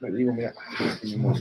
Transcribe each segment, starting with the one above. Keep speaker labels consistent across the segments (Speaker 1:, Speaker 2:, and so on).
Speaker 1: Le digo, mira, Hola,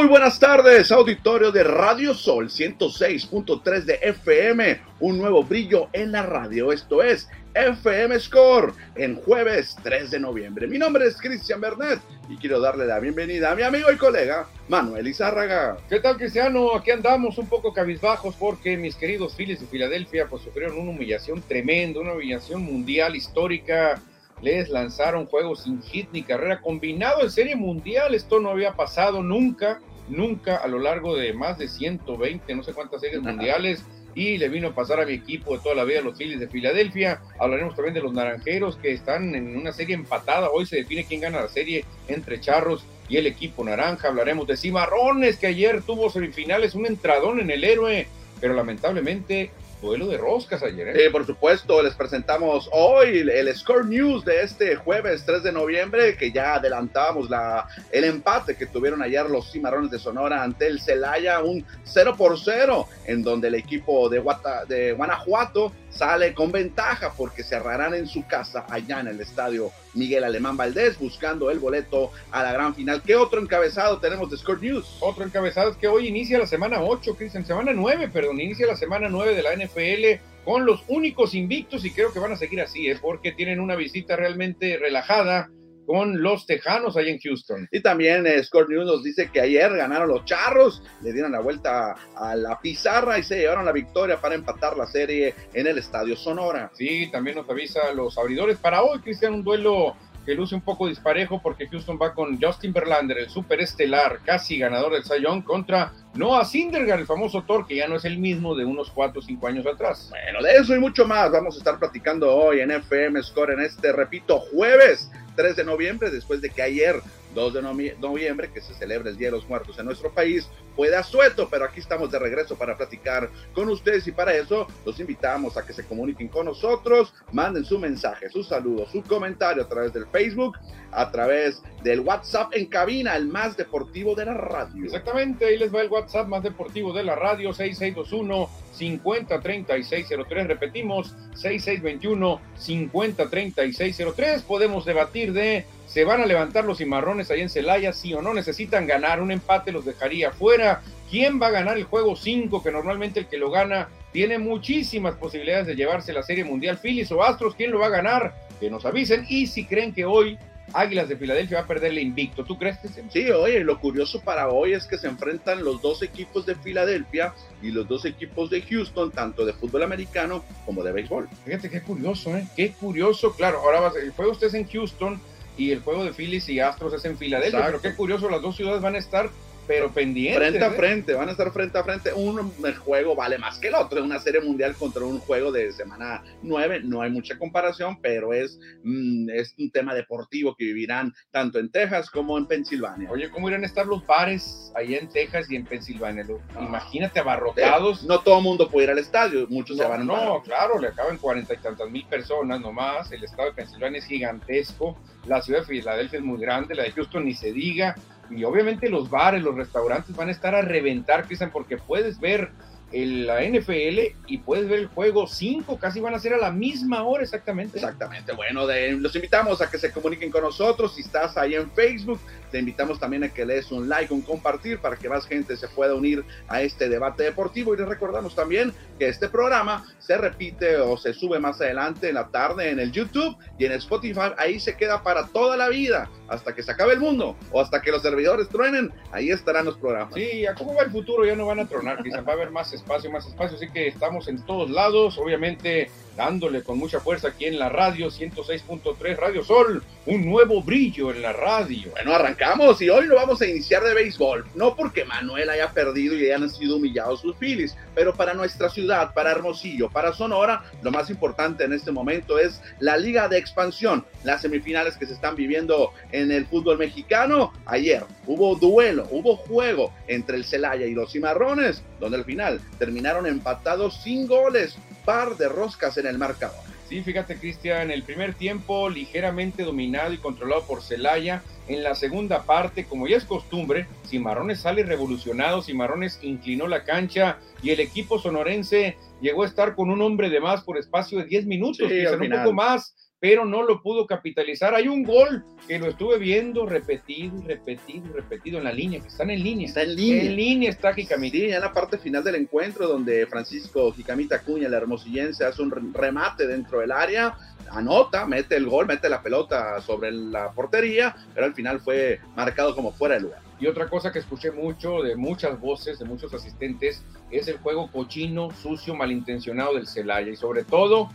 Speaker 1: muy buenas tardes, auditorio de Radio Sol 106.3 de FM, un nuevo brillo en la radio, esto es FM Score en jueves 3 de noviembre. Mi nombre es Cristian Bernet y quiero darle la bienvenida a mi amigo y colega Manuel Izárraga.
Speaker 2: ¿Qué tal Cristiano? Aquí andamos un poco cabizbajos porque mis queridos Phillies de Filadelfia pues sufrieron una humillación tremenda, una humillación mundial histórica les lanzaron juegos sin hit ni carrera combinado en serie mundial. Esto no había pasado nunca, nunca a lo largo de más de 120, no sé cuántas series mundiales. Y le vino a pasar a mi equipo de toda la vida, los Phillies de Filadelfia. Hablaremos también de los Naranjeros que están en una serie empatada. Hoy se define quién gana la serie entre Charros y el equipo naranja. Hablaremos de Cimarrones que ayer tuvo semifinales, un entradón en el héroe, pero lamentablemente duelo de roscas ayer. ¿eh?
Speaker 1: Sí, por supuesto, les presentamos hoy el, Score News de este jueves 3 de noviembre, que ya adelantábamos la, el empate que tuvieron ayer los Cimarrones de Sonora ante el Celaya, un 0 por 0, en donde el equipo de, de Guanajuato sale con ventaja porque cerrarán en su casa allá en el estadio Miguel Alemán Valdés buscando el boleto a la gran final. ¿Qué otro encabezado tenemos de Score News?
Speaker 2: Otro encabezado es que hoy inicia la semana 8, Cristian, semana 9, perdón, inicia la semana 9 de la NFL con los únicos invictos y creo que van a seguir así, ¿eh? porque tienen una visita realmente relajada con los Tejanos ahí en Houston.
Speaker 1: Y también eh, Score News nos dice que ayer ganaron los Charros, le dieron la vuelta a la pizarra y se llevaron la victoria para empatar la serie en el Estadio Sonora.
Speaker 2: Sí, también nos avisa los abridores para hoy, Cristian, un duelo que luce un poco disparejo porque Houston va con Justin Verlander, el super estelar, casi ganador del Sayón, contra Noah Syndergaard, el famoso Thor, que ya no es el mismo de unos 4 o 5 años atrás.
Speaker 1: Bueno, de eso y mucho más vamos a estar platicando hoy en FM Score en este, repito, jueves 3 de noviembre, después de que ayer 2 de noviembre, que se celebra el Día de los Muertos en nuestro país, fue de asueto, pero aquí estamos de regreso para platicar con ustedes y para eso los invitamos a que se comuniquen con nosotros, manden su mensaje, su saludo, su comentario a través del Facebook, a través del WhatsApp en cabina, el más deportivo de la radio.
Speaker 2: Exactamente, ahí les va el WhatsApp más deportivo de la radio, 6621 503603, repetimos, 6621 503603, podemos debatir de ¿Se van a levantar los cimarrones ahí en Celaya? Sí o no. Necesitan ganar. Un empate los dejaría fuera. ¿Quién va a ganar el juego 5? Que normalmente el que lo gana tiene muchísimas posibilidades de llevarse la Serie Mundial. Phillies o Astros, ¿quién lo va a ganar? Que nos avisen. Y si creen que hoy Águilas de Filadelfia va a perderle invicto. ¿Tú crees que
Speaker 1: Sí, oye, lo curioso para hoy es que se enfrentan los dos equipos de Filadelfia y los dos equipos de Houston, tanto de fútbol americano como de béisbol.
Speaker 2: Fíjate qué curioso, ¿eh? Qué curioso. Claro, ahora el juego usted en Houston y el juego de Phillies y Astros es en Filadelfia, pero qué curioso, las dos ciudades van a estar pero pendientes.
Speaker 1: Frente a ¿eh? frente, van a estar frente a frente. Un juego vale más que el otro. Una serie mundial contra un juego de semana 9. No hay mucha comparación, pero es, mm, es un tema deportivo que vivirán tanto en Texas como en Pensilvania.
Speaker 2: Oye, ¿cómo irán a estar los bares ahí en Texas y en Pensilvania? Imagínate abarrotados.
Speaker 1: no todo el mundo puede ir al estadio, muchos se van.
Speaker 2: No, claro, le acaban cuarenta y tantas mil personas nomás. El estado de Pensilvania es gigantesco. La ciudad de Filadelfia es muy grande, la de Houston ni se diga y obviamente los bares, los restaurantes van a estar a reventar, Cristian, porque puedes ver la NFL y puedes ver el juego 5, casi van a ser a la misma hora exactamente.
Speaker 1: Exactamente, bueno, los invitamos a que se comuniquen con nosotros, si estás ahí en Facebook, te invitamos también a que le des un like, un compartir para que más gente se pueda unir a este debate deportivo. Y les recordamos también que este programa se repite o se sube más adelante en la tarde en el YouTube y en Spotify, ahí se queda para toda la vida, hasta que se acabe el mundo o hasta que los servidores truenen, ahí estarán los programas.
Speaker 2: Sí, a cómo va el futuro ya no van a tronar, quizás va a haber más espacio, más espacio, así que estamos en todos lados, obviamente dándole con mucha fuerza aquí en la radio 106.3 Radio Sol, un nuevo brillo en la radio.
Speaker 1: Bueno, arrancamos y hoy lo vamos a iniciar de béisbol, no porque Manuel haya perdido y hayan sido humillados sus Phillies, pero para nuestra ciudad, para Hermosillo, para Sonora, lo más importante en este momento es la Liga de Expansión, las semifinales que se están viviendo en el fútbol mexicano. Ayer hubo duelo, hubo juego entre el Celaya y los Cimarrones, donde al final terminaron empatados sin goles, par de roscas en el marcador.
Speaker 2: Sí, fíjate, Cristian, el primer tiempo ligeramente dominado y controlado por Celaya. En la segunda parte, como ya es costumbre, Cimarrones sale revolucionado, Cimarrones inclinó la cancha y el equipo sonorense llegó a estar con un hombre de más por espacio de 10 minutos,
Speaker 1: Sí, al
Speaker 2: un poco más, pero no lo pudo capitalizar. Hay un gol que lo estuve viendo repetido y repetido y repetido en la línea, que están en línea.
Speaker 1: Está en línea.
Speaker 2: En línea está Jicamita.
Speaker 1: Sí, ya en la parte final del encuentro, donde Francisco Jicamita Cuña, el hermosillense, hace un re- remate dentro del área, anota, mete el gol, mete la pelota sobre la portería, pero al final fue marcado como fuera de lugar.
Speaker 2: Y otra cosa que escuché mucho de muchas voces, de muchos asistentes, es el juego cochino, sucio, malintencionado del Celaya y sobre todo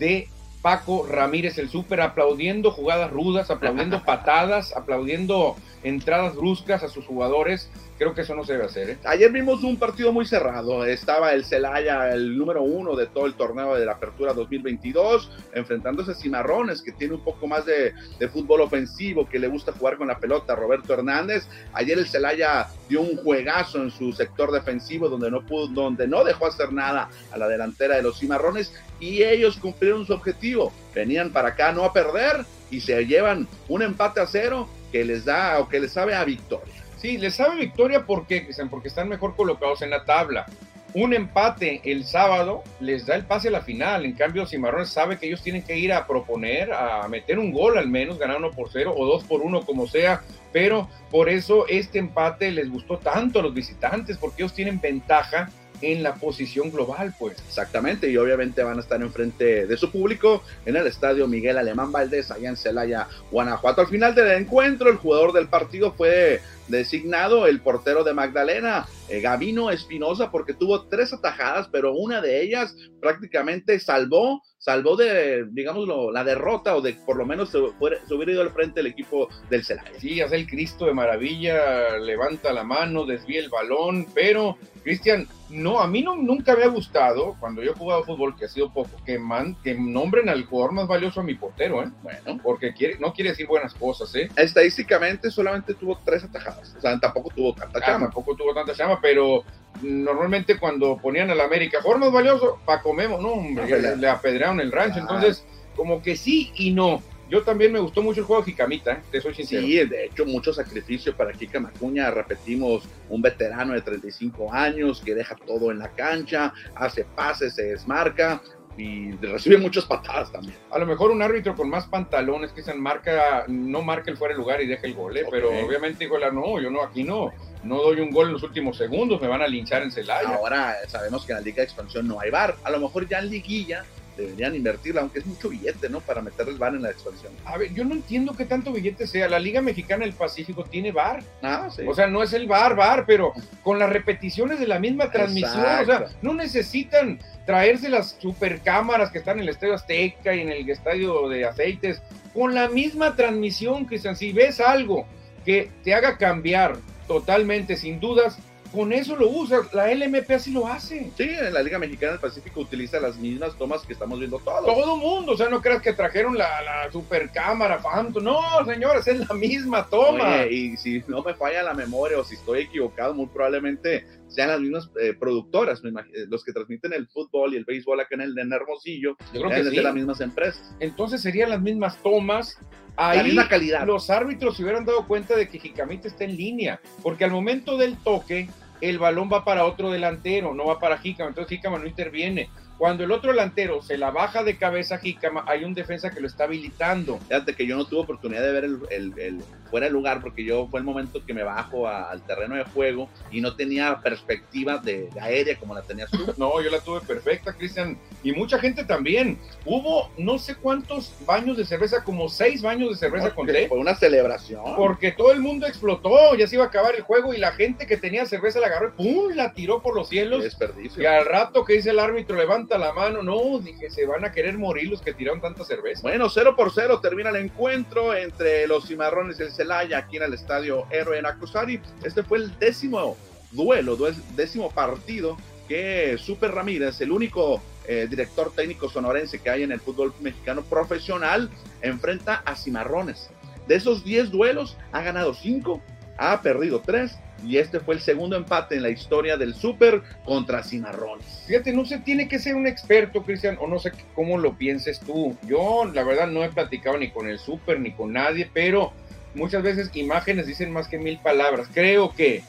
Speaker 2: de Paco Ramírez, el súper, aplaudiendo jugadas rudas, aplaudiendo patadas, aplaudiendo entradas bruscas a sus jugadores. Creo que eso no se debe hacer. ¿eh?
Speaker 1: Ayer vimos un partido muy cerrado. Estaba el Celaya, el número uno de todo el torneo de la Apertura 2022, enfrentándose a Cimarrones, que tiene un poco más de, de fútbol ofensivo, que le gusta jugar con la pelota. Roberto Hernández. Ayer el Celaya dio un juegazo en su sector defensivo, donde no pudo, donde no dejó hacer nada a la delantera de los Cimarrones, y ellos cumplieron su objetivo. Venían para acá no a perder y se llevan un empate a cero que les da o que les sabe a victoria.
Speaker 2: Sí, les sabe victoria porque, porque están mejor colocados en la tabla. Un empate el sábado les da el pase a la final. En cambio, Cimarrones sabe que ellos tienen que ir a proponer, a meter un gol al menos, ganar uno por cero o dos por uno, como sea. Pero por eso este empate les gustó tanto a los visitantes, porque ellos tienen ventaja en la posición global, pues.
Speaker 1: Exactamente, y obviamente van a estar enfrente de su público en el estadio Miguel Alemán Valdés, allá en Celaya, Guanajuato. Al final del encuentro, el jugador del partido fue designado el portero de Magdalena, eh, Gavino Espinosa, porque tuvo tres atajadas, pero una de ellas prácticamente salvó, salvó de, digámoslo, la derrota o de por lo menos se, fuera- se hubiera ido al frente el equipo del Celaya.
Speaker 2: Sí, hace el Cristo de maravilla, levanta la mano, desvía el balón, pero Cristian, no, a mí no, nunca me ha gustado, cuando yo he jugado fútbol, que ha sido poco, que, man, que nombren al jugador más valioso a mi portero, ¿eh?
Speaker 1: Bueno,
Speaker 2: Porque quiere, no quiere decir buenas cosas, ¿eh?
Speaker 1: estadísticamente solamente tuvo tres atajadas, o sea, tampoco tuvo tanta
Speaker 2: Ah,
Speaker 1: chama.
Speaker 2: tampoco tuvo tanta llama, pero normalmente cuando ponían al América, jugador más valioso, Paco Memo, no, hombre,
Speaker 1: No,
Speaker 2: le, le apedrearon el rancho,
Speaker 1: Ah.
Speaker 2: entonces, como que sí y no. Yo también me gustó mucho el juego de Jicamita, ¿eh? te soy sincero.
Speaker 1: Sí, de hecho, mucho sacrificio para Kika Macuña. Repetimos, un veterano de 35 años que deja todo en la cancha, hace pases, se desmarca y recibe muchas patadas también.
Speaker 2: A lo mejor un árbitro con más pantalones que se marca, no marca el fuera de lugar y deja el gol, ¿eh?
Speaker 1: Ok.
Speaker 2: pero obviamente dijo, la, no, yo no, aquí no, no doy un gol en los últimos segundos, me van a linchar en Celaya.
Speaker 1: Ahora sabemos que en la Liga de Expansión no hay bar. A lo mejor ya en Liguilla deberían invertirla, aunque es mucho billete, ¿no? Para meter el bar en la expansión.
Speaker 2: A ver, yo no entiendo qué tanto billete sea, la Liga Mexicana del Pacífico tiene bar,
Speaker 1: Ah, sí.
Speaker 2: o sea, no es el bar, bar, pero con las repeticiones de la misma transmisión, o sea, no necesitan traerse las supercámaras que están en el Estadio Azteca y en el Estadio de Aceites, con la misma transmisión, Cristian, si ves algo que te haga cambiar totalmente, sin dudas, con eso lo usas, la LMP así lo hace.
Speaker 1: Sí, en la Liga Mexicana del Pacífico utiliza las mismas tomas que estamos viendo todos.
Speaker 2: Todo mundo, o sea, no creas que trajeron la, la supercámara Phantom, no, señores, es la misma toma.
Speaker 1: Oye, y si no me falla la memoria o si estoy equivocado, muy probablemente sean las mismas eh, productoras, me eh, los que transmiten el fútbol y el béisbol acá en el en Hermosillo,
Speaker 2: Yo creo que sí.
Speaker 1: las mismas empresas.
Speaker 2: Entonces serían las mismas tomas.
Speaker 1: la
Speaker 2: Ahí
Speaker 1: misma calidad.
Speaker 2: los árbitros se hubieran dado cuenta de que Jicamita está en línea, porque al momento del toque, el balón va para otro delantero, no va para Jicama, entonces Jicama no interviene. Cuando el otro delantero se la baja de cabeza a hay un defensa que lo está habilitando.
Speaker 1: Fíjate que yo no tuve oportunidad de ver el, el- el fuera de lugar porque yo fue el momento que me bajo a- al terreno de juego y no tenía perspectiva de, de aérea como la tenías tú.
Speaker 2: No, yo la tuve perfecta, Cristian, y mucha gente también. Hubo no sé cuántos baños de cerveza, como seis baños de cerveza
Speaker 1: Porque
Speaker 2: conté.
Speaker 1: Fue una celebración.
Speaker 2: Porque todo el mundo explotó, ya se iba a acabar el juego y la gente que tenía cerveza la agarró y ¡pum! la tiró por los
Speaker 1: Qué
Speaker 2: cielos.
Speaker 1: desperdicio.
Speaker 2: Y al rato que dice el árbitro, levanta la mano, no, dije, se van a querer morir los que tiraron tanta cerveza.
Speaker 1: Bueno, 0 por 0 termina el encuentro entre los Cimarrones y el Celaya aquí en el estadio Héroe en Acosari. Este fue el décimo duelo, due- décimo partido que Super Ramírez, el único eh, director técnico sonorense que hay en el fútbol mexicano profesional, enfrenta a Cimarrones. De esos 10 duelos, ha ganado 5 ha perdido tres y este fue el segundo empate en la historia del Super contra Cimarrones.
Speaker 2: Fíjate, no se tiene que ser un experto, Cristian, o no sé cómo lo pienses tú. Yo, la verdad, no he platicado ni con el Super ni con nadie, pero muchas veces imágenes dicen más que mil palabras. Creo que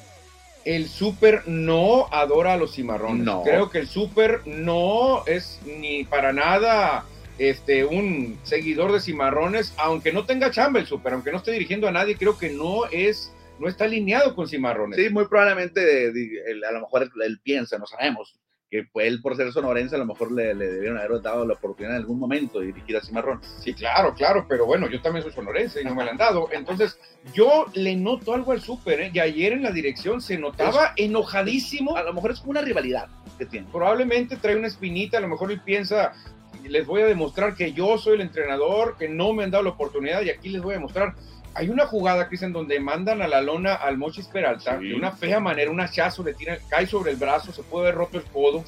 Speaker 2: el Super no adora a los cimarrones. No. Creo que el Super no es ni para nada este, un seguidor de cimarrones, aunque no tenga chamba el Super, aunque no esté dirigiendo a nadie, creo que no es no está alineado con Cimarrones.
Speaker 1: Sí, muy probablemente a lo mejor él, piensa, no sabemos, que él por ser sonorense a lo mejor le, debieron haber dado la oportunidad en algún momento de dirigir a Cimarrones.
Speaker 2: Sí, claro, claro, pero bueno, yo también soy sonorense y no me la han dado. Entonces, yo le noto algo al súper, ¿eh? y ayer en la dirección se notaba enojadísimo.
Speaker 1: A lo mejor es una rivalidad que tiene.
Speaker 2: Probablemente trae una espinita, a lo mejor él piensa, les voy a demostrar que yo soy el entrenador, que no me han dado la oportunidad y aquí les voy a demostrar hay una jugada, Cristian, donde mandan a la lona al Mochis Peralta de una fea manera, un hachazo, le tira, cae sobre el brazo, se puede haber roto el codo.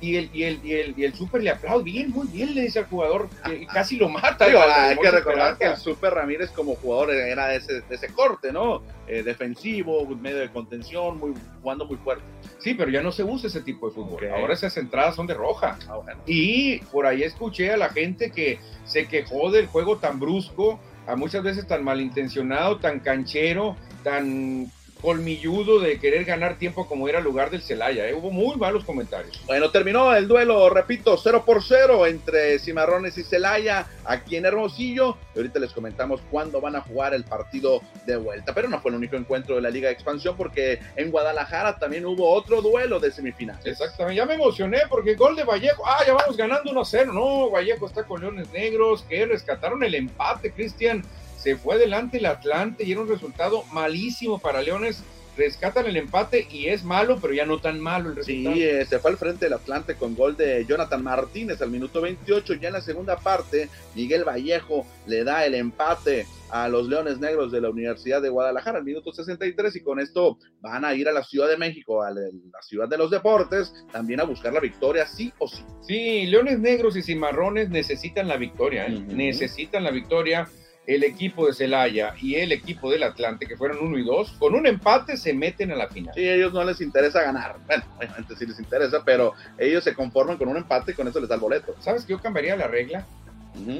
Speaker 2: Y el, y el, y el, y el super le aplaude, bien, muy bien, le dice al jugador, que casi lo mata.
Speaker 1: hay que recordar que el super Ramírez como jugador era de ese, de ese corte, ¿no? Eh, defensivo, medio de contención, muy, jugando muy fuerte.
Speaker 2: Sí, pero ya no se usa ese tipo de fútbol. Ahora esas entradas son de roja. Ah, y por ahí escuché a la gente que se quejó del juego tan brusco a muchas veces tan malintencionado, tan canchero, tan colmilludo de querer ganar tiempo como era el lugar del Celaya. ¿eh? Hubo muy malos comentarios.
Speaker 1: Bueno, terminó el duelo, repito, 0 por 0 entre Cimarrones y Celaya aquí en Hermosillo. Y ahorita les comentamos cuándo van a jugar el partido de vuelta. Pero no fue el único encuentro de la Liga de Expansión porque en Guadalajara también hubo otro duelo de semifinales.
Speaker 2: Exactamente, ya me emocioné porque gol de Vallejo. Ah, ya vamos ganando 1 0. No, Vallejo está con Leones Negros que rescataron el empate, Cristian se fue adelante el Atlante y era un resultado malísimo para Leones. Rescatan el empate y es malo, pero ya no tan malo el resultado.
Speaker 1: Sí, eh, se fue al frente del Atlante con gol de Jonathan Martínez al minuto 28. Ya en la segunda parte, Miguel Vallejo le da el empate a los Leones Negros de la Universidad de Guadalajara al minuto 63 y con esto van a ir a la Ciudad de México, a la ciudad de los deportes, también a buscar la victoria sí o sí.
Speaker 2: Sí, Leones Negros y Cimarrones necesitan la victoria, ¿eh? necesitan la victoria el equipo de Celaya y el equipo del Atlante, que fueron uno y dos, con un empate se meten a la final.
Speaker 1: Sí, a ellos no les interesa ganar. Bueno, obviamente sí les interesa, pero ellos se conforman con un empate y con eso les da el boleto.
Speaker 2: ¿Sabes que yo cambiaría la regla?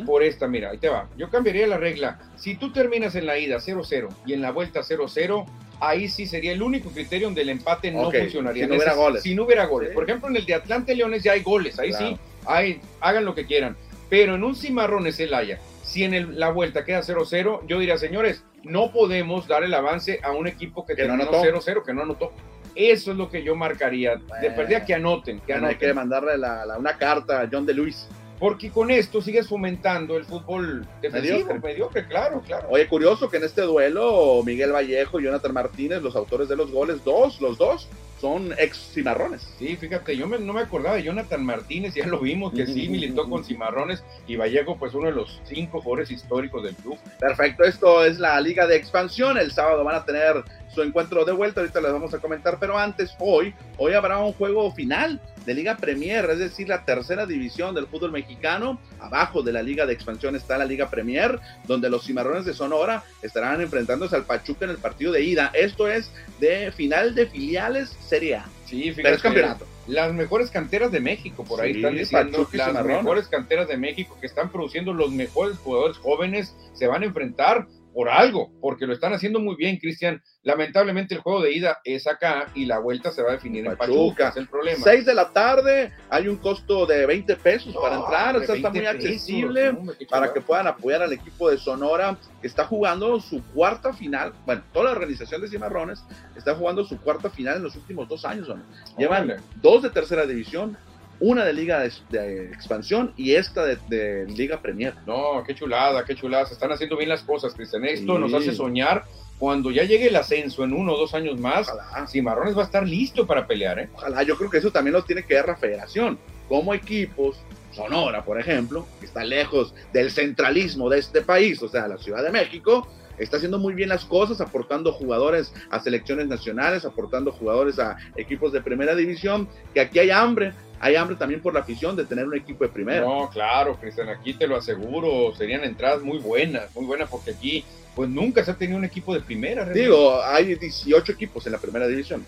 Speaker 2: Por esta, mira, ahí te va. Yo cambiaría la regla. Si tú terminas en la ida 0-0 y en la vuelta 0-0, ahí sí sería el único criterio donde el empate no funcionaría.
Speaker 1: Si no hubiera goles.
Speaker 2: Si no hubiera goles. Por ejemplo, en el de Atlante Leones ya hay goles, ahí sí, hay, hagan lo que quieran. Pero en un cimarrón es Celaya si en la vuelta queda 0-0, yo diría, señores, no podemos dar el avance a un equipo que, terminó 0-0, que no anotó. Eso es lo que yo marcaría. de perdida que anoten. Que
Speaker 1: Hay que mandarle una carta a John de Luis.
Speaker 2: Porque con esto sigues fomentando el fútbol defensivo, mediocre. claro, claro.
Speaker 1: Oye, curioso que en este duelo Miguel Vallejo y Jonathan Martínez, los autores de los goles, dos, los dos, son ex cimarrones.
Speaker 2: Sí, fíjate, yo no me acordaba de Jonathan Martínez, ya lo vimos que sí militó con cimarrones y Vallejo, pues uno de los cinco jugadores históricos del club.
Speaker 1: Perfecto, esto es la Liga de Expansión. El sábado van a tener su encuentro de vuelta, ahorita les vamos a comentar, pero antes, hoy, hoy habrá un juego final de Liga Premier, es decir, la tercera división del fútbol mexicano. Abajo de la Liga de Expansión está la Liga Premier, donde los cimarrones de Sonora estarán enfrentándose al Pachuca en el partido de ida. Esto es de final de filiales Serie A.
Speaker 2: Sí, fíjate. es campeonato. Las mejores canteras de México, por ahí están diciendo, las mejores canteras de México que están produciendo los mejores jugadores jóvenes se van a enfrentar por algo, porque lo están haciendo muy bien, Cristian. Lamentablemente el juego de ida es acá y la vuelta se va a definir en Pachuca, es el problema.
Speaker 1: 6 de la tarde, hay un costo de 20 pesos para entrar, o sea, está muy accesible para que puedan apoyar al equipo de Sonora que está jugando su cuarta final, bueno, toda la organización de Cimarrones está jugando su cuarta final en los últimos dos años, Llevan dos de tercera división, una de Liga de, Expansión y esta de, Liga Premier.
Speaker 2: No, qué chulada, qué chulada. Se están haciendo bien las cosas, Cristian. Esto nos hace soñar cuando ya llegue el ascenso en uno o dos años más. Cimarrones va a estar listo para pelear, ¿eh?
Speaker 1: Ojalá, yo creo que eso también lo tiene que ver la federación. Como equipos, Sonora, por ejemplo, que está lejos del centralismo de este país, o sea, la Ciudad de México, está haciendo muy bien las cosas, aportando jugadores a selecciones nacionales, aportando jugadores a equipos de primera división, que aquí hay hambre hay hambre también por la afición de tener un equipo de primera.
Speaker 2: No, claro, Cristian, aquí te lo aseguro, serían entradas muy buenas, muy buenas, porque aquí pues nunca se ha tenido un equipo de primera.
Speaker 1: Digo, hay 18 equipos en la primera división.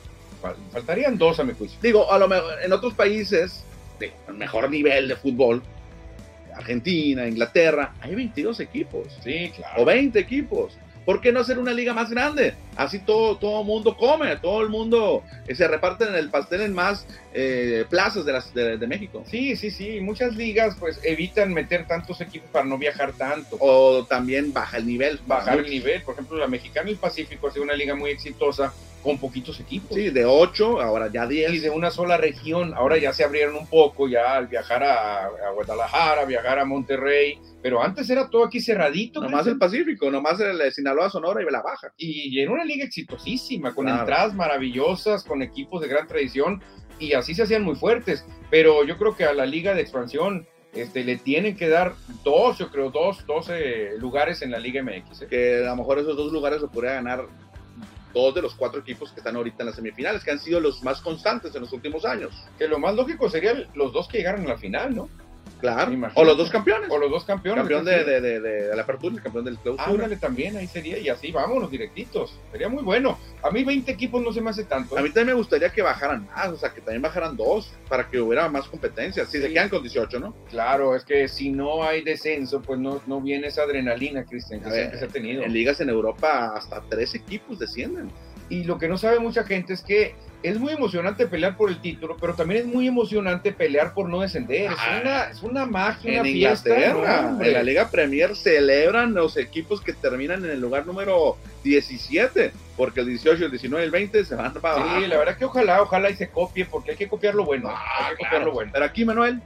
Speaker 2: Faltarían dos a mi juicio.
Speaker 1: Digo, a lo mejor en otros países de mejor nivel de fútbol, Argentina, Inglaterra, hay 22 equipos.
Speaker 2: Sí, claro.
Speaker 1: O 20 equipos. ¿Por qué no hacer una liga más grande? Así todo todo mundo come, todo el mundo eh, se reparte en el pastel en más eh, plazas de, las, de, México.
Speaker 2: Sí, sí, sí. Muchas ligas pues evitan meter tantos equipos para no viajar tanto.
Speaker 1: O también baja el nivel.
Speaker 2: Bajar el nivel. Por ejemplo, la Mexicana y el Pacífico ha sido una liga muy exitosa con poquitos equipos.
Speaker 1: Sí, de ocho, ahora ya diez.
Speaker 2: Y de una sola región, ahora ya se abrieron un poco, ya al viajar a, a Guadalajara, viajar a Monterrey, pero antes era todo aquí cerradito.
Speaker 1: Nomás el Pacífico, nomás el Sinaloa, Sonora y la Baja.
Speaker 2: Y, en una liga exitosísima, con entradas maravillosas, con equipos de gran tradición, y así se hacían muy fuertes. Pero yo creo que a la liga de expansión este, le tienen que dar dos, yo creo, dos, doce lugares en la Liga MX.
Speaker 1: ¿eh? Que a lo mejor esos dos lugares lo podría ganar dos de los cuatro equipos que están ahorita en las semifinales, que han sido los más constantes en los últimos años.
Speaker 2: Que lo más lógico sería los dos que llegaron a la final, ¿no?
Speaker 1: Claro. O los dos campeones.
Speaker 2: O los dos campeones.
Speaker 1: Campeón de, de, de, de, la apertura y campeón del clausura.
Speaker 2: Ándale también, ahí sería. Y así vámonos directitos. Sería muy bueno. A mí 20 equipos no se me hace tanto.
Speaker 1: A mí también me gustaría que bajaran más, o sea, que también bajaran dos para que hubiera más competencia. Si se quedan con 18, ¿no?
Speaker 2: Claro, es que si no hay descenso, pues no, no viene esa adrenalina, Cristian, que siempre se ha tenido.
Speaker 1: En ligas en Europa hasta tres equipos descienden.
Speaker 2: Y lo que no sabe mucha gente es que es muy emocionante pelear por el título, pero también es muy emocionante pelear por no descender. es, una, es una magia,
Speaker 1: en
Speaker 2: una
Speaker 1: fiesta. en la Liga Premier celebran los equipos que terminan en el lugar número 17, porque el 18, el 19 y el 20 se van
Speaker 2: para Sí, la verdad que ojalá, ojalá y se copie, porque hay que copiar lo bueno. Ah, hay que copiar lo bueno.
Speaker 1: Pero aquí, Manuel,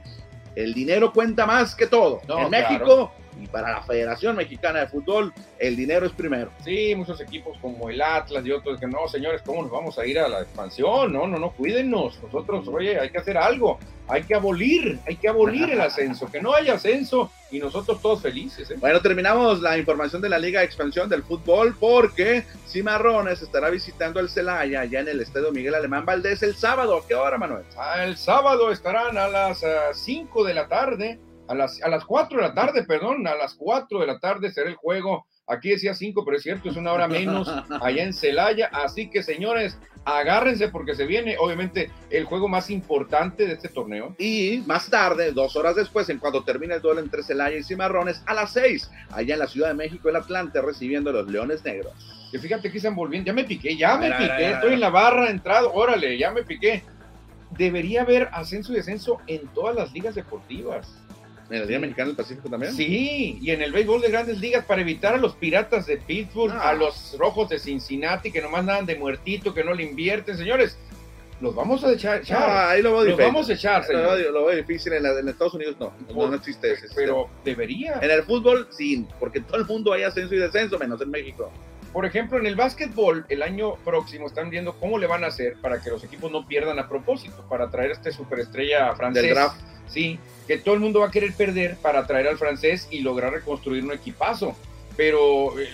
Speaker 1: el dinero cuenta más que todo. en México y para la Federación Mexicana de Fútbol el dinero es primero.
Speaker 2: Sí, muchos equipos como el Atlas y otros que no, señores, ¿cómo nos vamos a ir a la expansión? No, no, no, cuídenos. Nosotros, oye, hay que hacer algo, hay que abolir, hay que abolir el ascenso, que no haya ascenso y nosotros todos felices. ¿eh?
Speaker 1: Bueno, terminamos la información de la Liga de Expansión del Fútbol porque Cimarrones estará visitando el Celaya ya en el Estadio Miguel Alemán Valdés el sábado. ¿A qué hora, Manuel?
Speaker 2: El sábado estarán a las 5 ah, de la tarde a las, a las 4 de la tarde, perdón, a las 4 de la tarde será el juego. Aquí decía 5, pero es cierto, es una hora menos allá en Celaya. Así que, señores, agárrense porque se viene, obviamente, el juego más importante de este torneo.
Speaker 1: Y más tarde, dos horas después, en cuando termine el duelo entre Celaya y Cimarrones, a las 6, allá en la Ciudad de México, el Atlante, recibiendo a los Leones Negros.
Speaker 2: Que fíjate que están volviendo, ya me piqué, ya me piqué, estoy en la barra, entrado, órale, ya me piqué. Debería haber ascenso y descenso en todas las ligas deportivas.
Speaker 1: ¿En la Liga Mexicana del Pacífico también?
Speaker 2: Sí, y en el béisbol de grandes ligas para evitar a los piratas de Pittsburgh, a los rojos de Cincinnati que nomás nadan de muertito, que no le invierten, señores. Los vamos a echar.
Speaker 1: ahí lo voy
Speaker 2: los vamos a echar,
Speaker 1: señor. Lo, veo difícil. En, en, Estados Unidos no. No, existe ese.
Speaker 2: Pero debería.
Speaker 1: En el fútbol sí, porque en todo el mundo hay ascenso y descenso, menos en México.
Speaker 2: Por ejemplo, en el básquetbol, el año próximo están viendo cómo le van a hacer para que los equipos no pierdan a propósito, para traer a este superestrella francés.
Speaker 1: Del draft.
Speaker 2: Sí, que todo el mundo va a querer perder para traer al francés y lograr reconstruir un equipazo. Pero eh,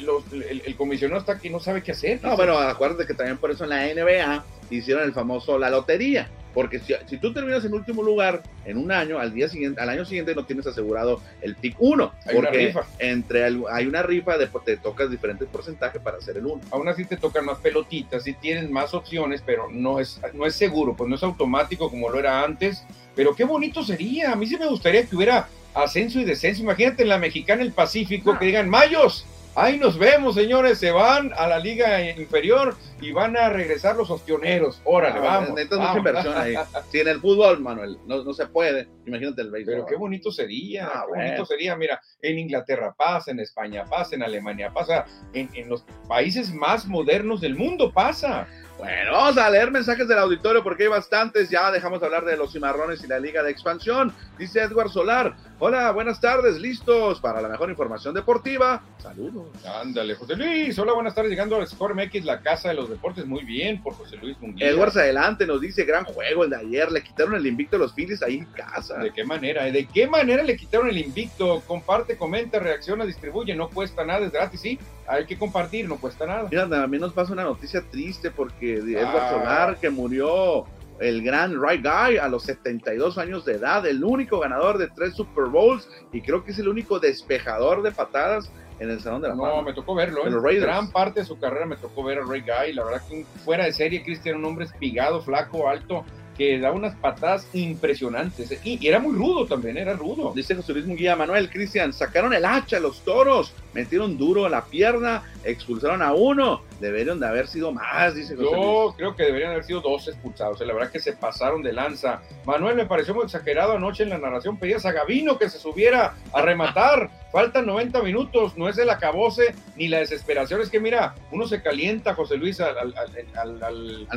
Speaker 2: el, comisionado está aquí no sabe qué hacer.
Speaker 1: No, bueno, acuérdate que también por eso en la NBA hicieron el famoso la lotería porque si, tú terminas en último lugar en un año, al día siguiente, al año siguiente no tienes asegurado el pick 1.
Speaker 2: Hay una rifa.
Speaker 1: Entre hay una rifa de te tocas diferentes porcentajes para hacer el 1.
Speaker 2: Aún así te tocan más pelotitas, sí tienes más opciones, pero no es, no es seguro, pues no es automático como lo era antes. Pero qué bonito sería. A mí sí me gustaría que hubiera ascenso y descenso. Imagínate en la mexicana el Pacífico que digan Mayos Ahí nos vemos, señores. Se van a la liga inferior y van a regresar los ostioneros. Órale, ah, vamos.
Speaker 1: Necesitas mucha inversión ahí. Si en el fútbol, Manuel, no, no se puede. Imagínate el béisbol.
Speaker 2: Pero qué bonito sería. Ah, qué bonito sería. Mira, en Inglaterra pasa, en España pasa, en Alemania pasa, en, en los países más modernos del mundo pasa.
Speaker 1: Bueno, vamos a leer mensajes del auditorio porque hay bastantes. Ya dejamos de hablar de los cimarrones y la Liga de Expansión. Dice Edward Solar. Hola, buenas tardes, listos para la mejor información deportiva. Saludos.
Speaker 2: Ándale, José Luis. Hola, buenas tardes. Llegando al Score MX, la casa de los deportes. Muy bien por José Luis
Speaker 1: Munguía. Edwards adelante nos dice, gran juego el de ayer. Le quitaron el invicto a los Phillies ahí en casa.
Speaker 2: ¿De qué manera? ¿De qué manera le quitaron el invicto? Comparte, comenta, reacciona, distribuye. No cuesta nada, es gratis, sí. Hay que compartir, no cuesta nada.
Speaker 1: Mira, mí nos pasa una noticia triste porque Edward ah. Solar que murió el gran Right Guy a los 72 años de edad, el único ganador de tres Super Bowls y creo que es el único despejador de patadas en el Salón de la
Speaker 2: No, me tocó verlo. En ¿eh? gran parte de su carrera me tocó ver a Ray Guy. La verdad que fuera de serie, Cristian, un hombre espigado, flaco, alto, que da unas patadas impresionantes. Y, era muy rudo también, era rudo.
Speaker 1: Dice José Luis Munguía, Manuel, Cristian, sacaron el hacha los toros, metieron duro la pierna, expulsaron a uno. Deberían de haber sido más, dice José
Speaker 2: Yo creo que deberían haber sido dos expulsados. La verdad que se pasaron de lanza. Manuel, me pareció muy exagerado anoche en la narración. Pedías a Gavino que se subiera a rematar. Faltan 90 minutos, no es el acabose ni la desesperación. Es que mira, uno se calienta, José Luis, al, al,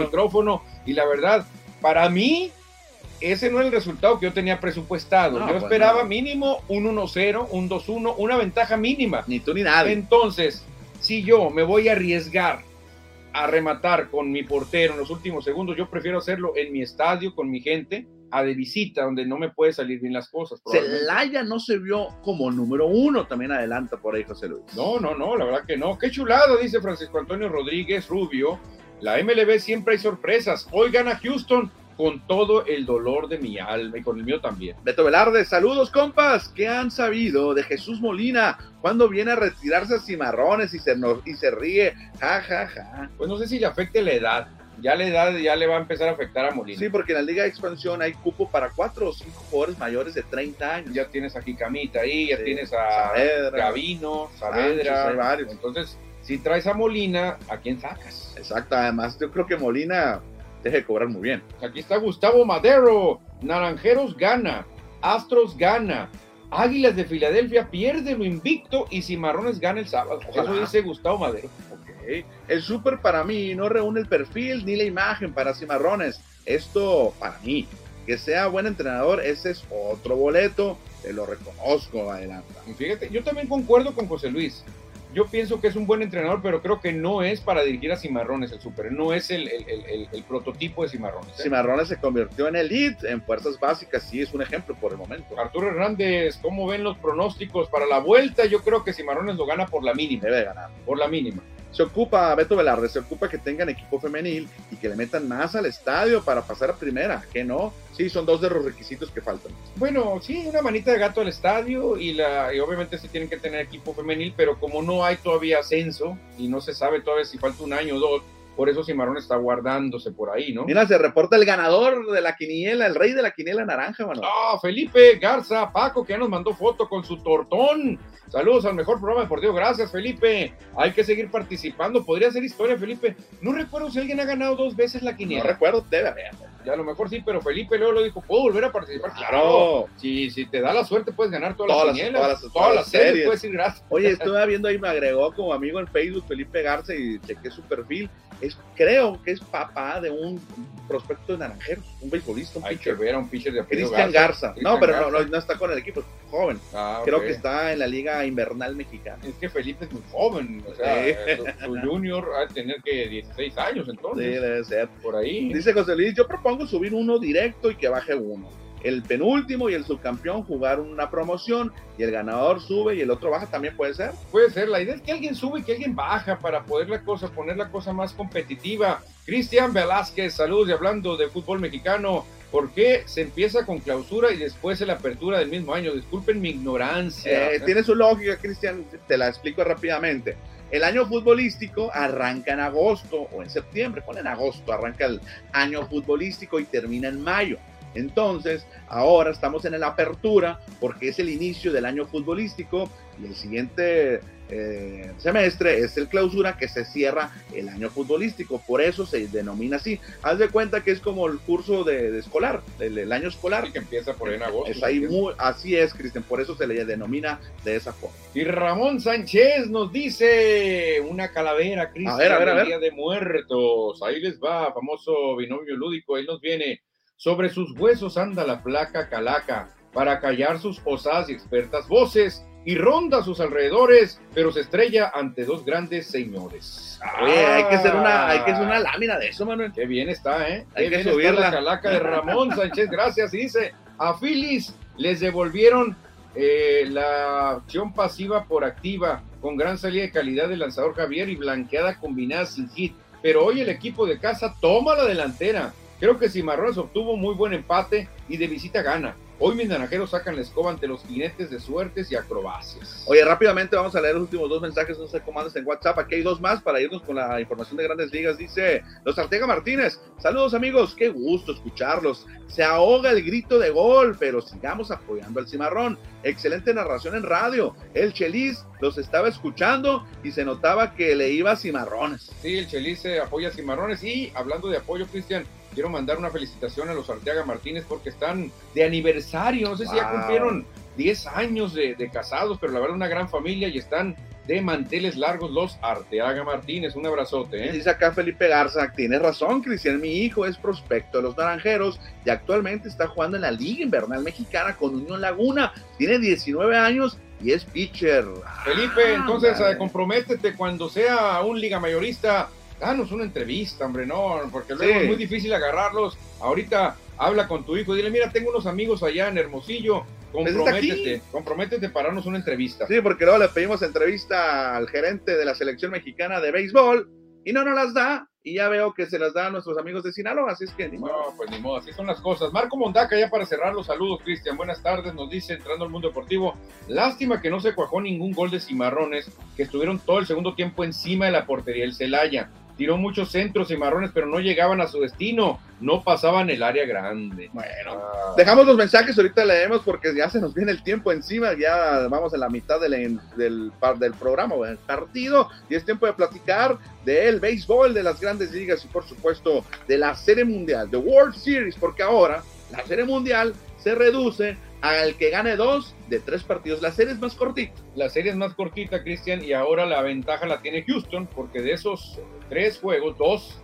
Speaker 2: micrófono. Y la verdad, para mí, ese no es el resultado que yo tenía presupuestado. yo pues esperaba mínimo un 1-0, un 2-1, una ventaja mínima.
Speaker 1: Ni tú ni nadie.
Speaker 2: Entonces, si yo me voy a arriesgar a rematar con mi portero en los últimos segundos, yo prefiero hacerlo en mi estadio, con mi gente, a de visita, donde no me puede salir bien las cosas.
Speaker 1: Celaya no se vio como número uno, también adelanta por ahí José Luis.
Speaker 2: No, no, no, la verdad que no. Qué chulado, dice Francisco Antonio Rodríguez Rubio. La MLB siempre hay sorpresas. Hoy gana Houston con todo el dolor de mi alma y con el mío también.
Speaker 1: Beto Velarde, saludos compas, ¿qué han sabido de Jesús Molina cuando viene a retirarse a cimarrones y se, y se ríe? Ja, ja, ja.
Speaker 2: Pues no sé si le afecte la edad. Ya la edad ya le va a empezar a afectar a Molina.
Speaker 1: Sí, porque en la Liga de Expansión hay cupo para cuatro o cinco jugadores mayores de 30 años.
Speaker 2: Ya tienes a Camita ahí, ya tienes a Gavino, Saavedra. hay varios. Entonces, si traes a Molina, ¿a quién sacas?
Speaker 1: Exacto, además yo creo que Molina deje de cobrar muy bien.
Speaker 2: Aquí está Gustavo Madero, Naranjeros gana, Astros gana, Águilas de Filadelfia pierde lo invicto y Cimarrones gana el sábado. Eso dice Gustavo Madero.
Speaker 1: Okay. El súper para mí no reúne el perfil ni la imagen para Cimarrones. Esto para mí. Que sea buen entrenador, ese es otro boleto. Te lo reconozco, adelante.
Speaker 2: Fíjate, yo también concuerdo con José Luis yo pienso que es un buen entrenador, pero creo que no es para dirigir a Cimarrones el Super, no es el, prototipo de Cimarrones.
Speaker 1: ¿eh? Cimarrones se convirtió en elite, en fuerzas básicas, sí es un ejemplo por el momento.
Speaker 2: Arturo Hernández, ¿cómo ven los pronósticos para la vuelta? Yo creo que Cimarrones lo gana por la mínima.
Speaker 1: Debe ganar.
Speaker 2: Por la mínima
Speaker 1: se ocupa, Beto Velarde, se ocupa que tengan equipo femenil y que le metan más al estadio para pasar a primera, que no, sí, son dos de los requisitos que faltan.
Speaker 2: Bueno, sí, una manita de gato al estadio y, la, y obviamente sí tienen que tener equipo femenil, pero como no hay todavía ascenso y no se sabe todavía si falta un año o dos, por eso Cimarrón está guardándose por ahí, ¿no?
Speaker 1: Mira, se reporta el ganador de la quiniela, el rey de la quiniela naranja, mano.
Speaker 2: Ah, Felipe Garza, Paco, que ya nos mandó foto con su tortón. Saludos al mejor programa deportivo. Gracias, Felipe. Hay que seguir participando. Podría ser historia, Felipe. No recuerdo si alguien ha ganado dos veces la quiniela.
Speaker 1: No recuerdo, debe haber.
Speaker 2: Ya a lo mejor sí, pero Felipe luego lo dijo, ¿puedo volver a participar? Claro. Si, si te da la suerte, puedes ganar todas, las quinielas. Todas las, todas las series. Puedes ir gracias.
Speaker 1: Oye, estuve viendo ahí, me agregó como amigo en Facebook Felipe Garza y chequé su perfil es, creo que es papá de un prospecto de naranjeros, un beisbolista.
Speaker 2: Hay que ver a un pitcher de
Speaker 1: Cristian Garza. no, pero No, no, está con el equipo, es joven. Ah, creo que está en la Liga Invernal Mexicana.
Speaker 2: Es que Felipe es muy joven, o sea, su, junior ha de tener que 16 años entonces. Sí,
Speaker 1: debe ser.
Speaker 2: Por ahí.
Speaker 1: Dice José Luis, yo propongo subir uno directo y que baje uno el penúltimo y el subcampeón jugaron una promoción y el ganador sube y el otro baja, también puede ser.
Speaker 2: Puede ser, la idea es que alguien sube y que alguien baja para poder la cosa, poner la cosa más competitiva. Cristian Velázquez, saludos y hablando de fútbol mexicano, ¿por qué se empieza con clausura y después la apertura del mismo año? Disculpen mi ignorancia.
Speaker 1: Eh, tiene su lógica, Cristian, te la explico rápidamente. El año futbolístico arranca en agosto o en septiembre, pone en agosto, arranca el año futbolístico y termina en mayo. Entonces, ahora estamos en la apertura porque es el inicio del año futbolístico y el siguiente eh, semestre es el clausura que se cierra el año futbolístico, por eso se denomina así. Haz de cuenta que es como el curso de, escolar, el, año escolar.
Speaker 2: que empieza por ahí en agosto.
Speaker 1: Es ahí así es, Cristian, por eso se le denomina de esa forma.
Speaker 2: Y Ramón Sánchez nos dice una calavera, Cristian, a ver, a ver, a ver. Día de Muertos. Ahí les va, famoso binomio lúdico, ahí nos viene sobre sus huesos anda la placa calaca para callar sus osadas y expertas voces y ronda sus alrededores, pero se estrella ante dos grandes señores.
Speaker 1: Oye, hay que hacer una, hay que hacer una lámina de eso, Manuel.
Speaker 2: Qué bien está, ¿eh?
Speaker 1: Hay que subir
Speaker 2: la calaca de Ramón Sánchez, gracias. dice, a Phyllis les devolvieron eh, la acción pasiva por activa, con gran salida de calidad del lanzador Javier y blanqueada combinada sin hit. Pero hoy el equipo de casa toma la delantera Creo que Cimarrones obtuvo muy buen empate y de visita gana. Hoy mis naranjeros sacan la escoba ante los jinetes de suertes y acrobacias.
Speaker 1: Oye, rápidamente vamos a leer los últimos dos mensajes, no sé cómo andas en WhatsApp. Aquí hay dos más para irnos con la información de grandes ligas. Dice Los Artega Martínez. Saludos amigos, qué gusto escucharlos. Se ahoga el grito de gol, pero sigamos apoyando al cimarrón. Excelente narración en radio. El Chelis los estaba escuchando y se notaba que le iba a cimarrones.
Speaker 2: Sí, el Chelis se apoya a cimarrones. Y hablando de apoyo, Cristian, quiero mandar una felicitación a los Arteaga Martínez porque están de aniversario. No sé si ya cumplieron 10 años de, casados, pero la verdad una gran familia y están de manteles largos los Arteaga Martínez. Un abrazote. ¿eh?
Speaker 1: Dice acá Felipe Garza, tiene razón, Cristian, mi hijo es prospecto de los Naranjeros y actualmente está jugando en la Liga Invernal Mexicana con Unión Laguna. Tiene 19 años y es pitcher.
Speaker 2: Felipe, ah, entonces eh, comprométete cuando sea un liga mayorista danos una entrevista, hombre, no, porque luego es muy difícil agarrarlos. Ahorita habla con tu hijo, dile, mira, tengo unos amigos allá en Hermosillo, pues comprométete, comprométete para darnos una entrevista.
Speaker 1: Sí, porque luego le pedimos entrevista al gerente de la selección mexicana de béisbol y no nos las da. Y ya veo que se las da a nuestros amigos de Sinaloa, así es que
Speaker 2: ni modo. No, pues ni modo, así son las cosas. Marco Mondaca, ya para cerrar los saludos, Cristian, buenas tardes, nos dice, entrando al mundo deportivo, lástima que no se cuajó ningún gol de Cimarrones, que estuvieron todo el segundo tiempo encima de la portería el Celaya tiró muchos centros y marrones, pero no llegaban a su destino, no pasaban el área grande.
Speaker 1: Bueno, ah. dejamos los mensajes, ahorita leemos porque ya se nos viene el tiempo encima, ya vamos a la mitad del, del, del programa, del partido, y es tiempo de platicar del béisbol, de las grandes ligas y por supuesto de la Serie Mundial, de World Series, porque ahora la Serie Mundial se reduce al que gane dos de tres partidos. La serie es más cortita.
Speaker 2: La serie es más cortita, Cristian, y ahora la ventaja la tiene Houston, porque de esos tres juegos, dos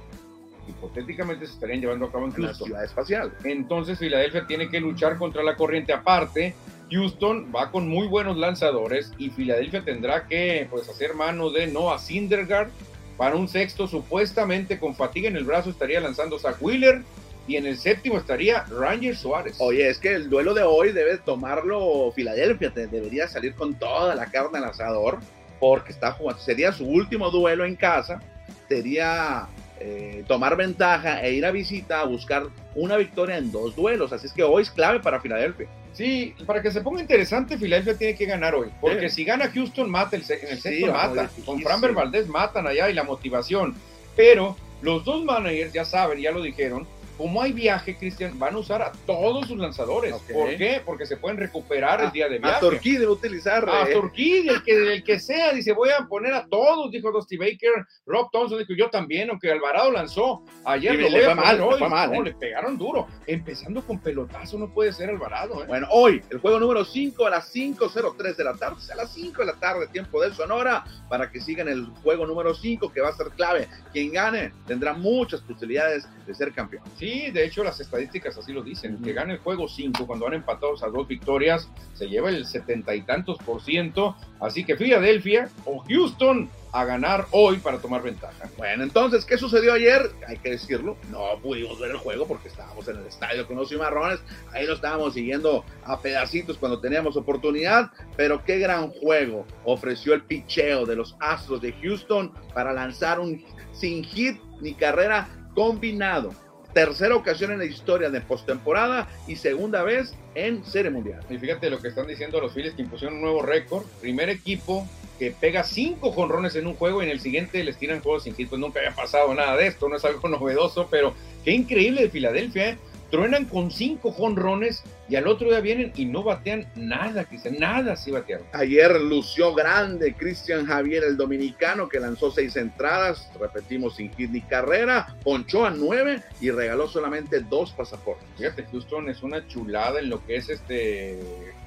Speaker 2: hipotéticamente se estarían llevando a cabo en Houston.
Speaker 1: ciudad espacial.
Speaker 2: Entonces Filadelfia tiene que luchar contra la corriente aparte. Houston va con muy buenos lanzadores y Filadelfia tendrá que pues, hacer mano de Noah Syndergaard para un sexto supuestamente con fatiga en el brazo estaría lanzando Zach Wheeler y en el séptimo estaría Ranger Suárez.
Speaker 1: Oye, es que el duelo de hoy debe tomarlo Filadelfia, debería salir con toda la carne al asador, porque está jugando, sería su último duelo en casa, sería eh, tomar ventaja e ir a visita a buscar una victoria en dos duelos, así es que hoy es clave para Filadelfia.
Speaker 2: Sí, para que se ponga interesante, Filadelfia tiene que ganar hoy, porque si gana Houston, mata el, en el sexto mata, con Framber Valdez matan allá y la motivación, pero los dos managers ya saben, ya lo dijeron, como hay viaje, Cristian, van a usar a todos sus lanzadores. ¿Por qué? Porque se pueden recuperar el día de viaje.
Speaker 1: A Torquí debe utilizar.
Speaker 2: A eh. Torquí, el que, el que sea, dice, voy a poner a todos, dijo Dusty Baker. Rob Thompson dijo, yo también, aunque Alvarado lanzó ayer.
Speaker 1: le, fue mal, hoy.
Speaker 2: no, ¿eh? le pegaron duro. Empezando con pelotazo no puede ser Alvarado. ¿eh?
Speaker 1: Bueno, hoy, el juego número 5 a las 5.03 de la tarde, a las 5 de la tarde, tiempo del Sonora, para que sigan el juego número 5, que va a ser clave. Quien gane tendrá muchas posibilidades de ser campeón.
Speaker 2: Sí, de hecho las estadísticas así lo dicen, que gana el juego 5 cuando van empatados a dos victorias, se lleva el setenta y tantos por ciento, así que Filadelfia o Houston a ganar hoy para tomar ventaja.
Speaker 1: Bueno, entonces, ¿qué sucedió ayer? Hay que decirlo, no pudimos ver el juego porque estábamos en el estadio con los cimarrones, ahí lo estábamos siguiendo a pedacitos cuando teníamos oportunidad, pero qué gran juego ofreció el picheo de los Astros de Houston para lanzar un sin hit ni carrera combinado tercera ocasión en la historia de postemporada y segunda vez en Serie Mundial.
Speaker 2: Y fíjate lo que están diciendo los Phillies que impusieron un nuevo récord. Primer equipo que pega cinco jonrones en un juego y en el siguiente les tiran juegos sin hit. Pues nunca había pasado nada de esto, no es algo novedoso, pero qué increíble de Filadelfia. ¿eh? Truenan con cinco jonrones y al otro día vienen y no batean nada, Cristian, nada sí batearon.
Speaker 1: Ayer lució grande Cristian Javier, el dominicano, que lanzó seis entradas, repetimos sin hit ni carrera, ponchó a nueve y regaló solamente dos pasaportes.
Speaker 2: Fíjate, Houston es una chulada en lo que es este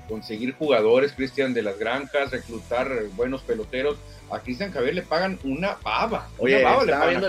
Speaker 2: conseguir jugadores, Cristian, de las granjas, reclutar buenos peloteros a Cristian Javier le pagan una baba.
Speaker 1: Oye,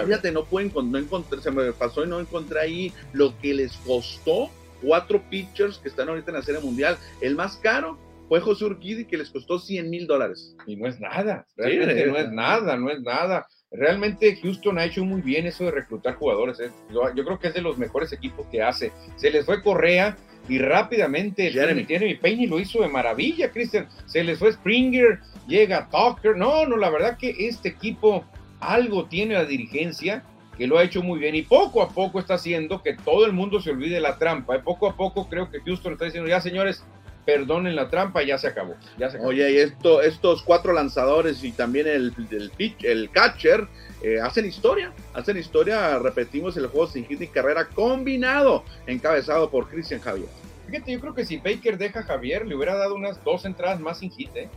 Speaker 1: fíjate, no pueden no encontré, se me pasó y no encontré ahí lo que les costó cuatro pitchers que están ahorita en la Serie Mundial. El más caro fue José Urquidi que les costó 100 mil dólares.
Speaker 2: Y no es nada, realmente no es nada, no es nada. Realmente Houston ha hecho muy bien eso de reclutar jugadores. ¿eh? Yo creo que es de los mejores equipos que hace. Se les fue Correa y rápidamente Jeremy, Jeremy Payne lo hizo de maravilla, Cristian. Se les fue Springer, llega Tucker. No, no, la verdad que este equipo algo tiene la dirigencia que lo ha hecho muy bien y poco a poco está haciendo que todo el mundo se olvide la trampa. Y poco a poco creo que Houston está diciendo, ya señores, perdonen la trampa, ya se acabó. Ya se acabó.
Speaker 1: Oye, y esto, estos cuatro lanzadores y también el, el, pitch, el catcher eh, hacen historia, hacen historia, repetimos el juego sin hit ni carrera combinado, encabezado por Cristian Javier.
Speaker 2: Fíjate, yo creo que si Baker deja a Javier, le hubiera dado unas dos entradas más sin hit, ¿eh?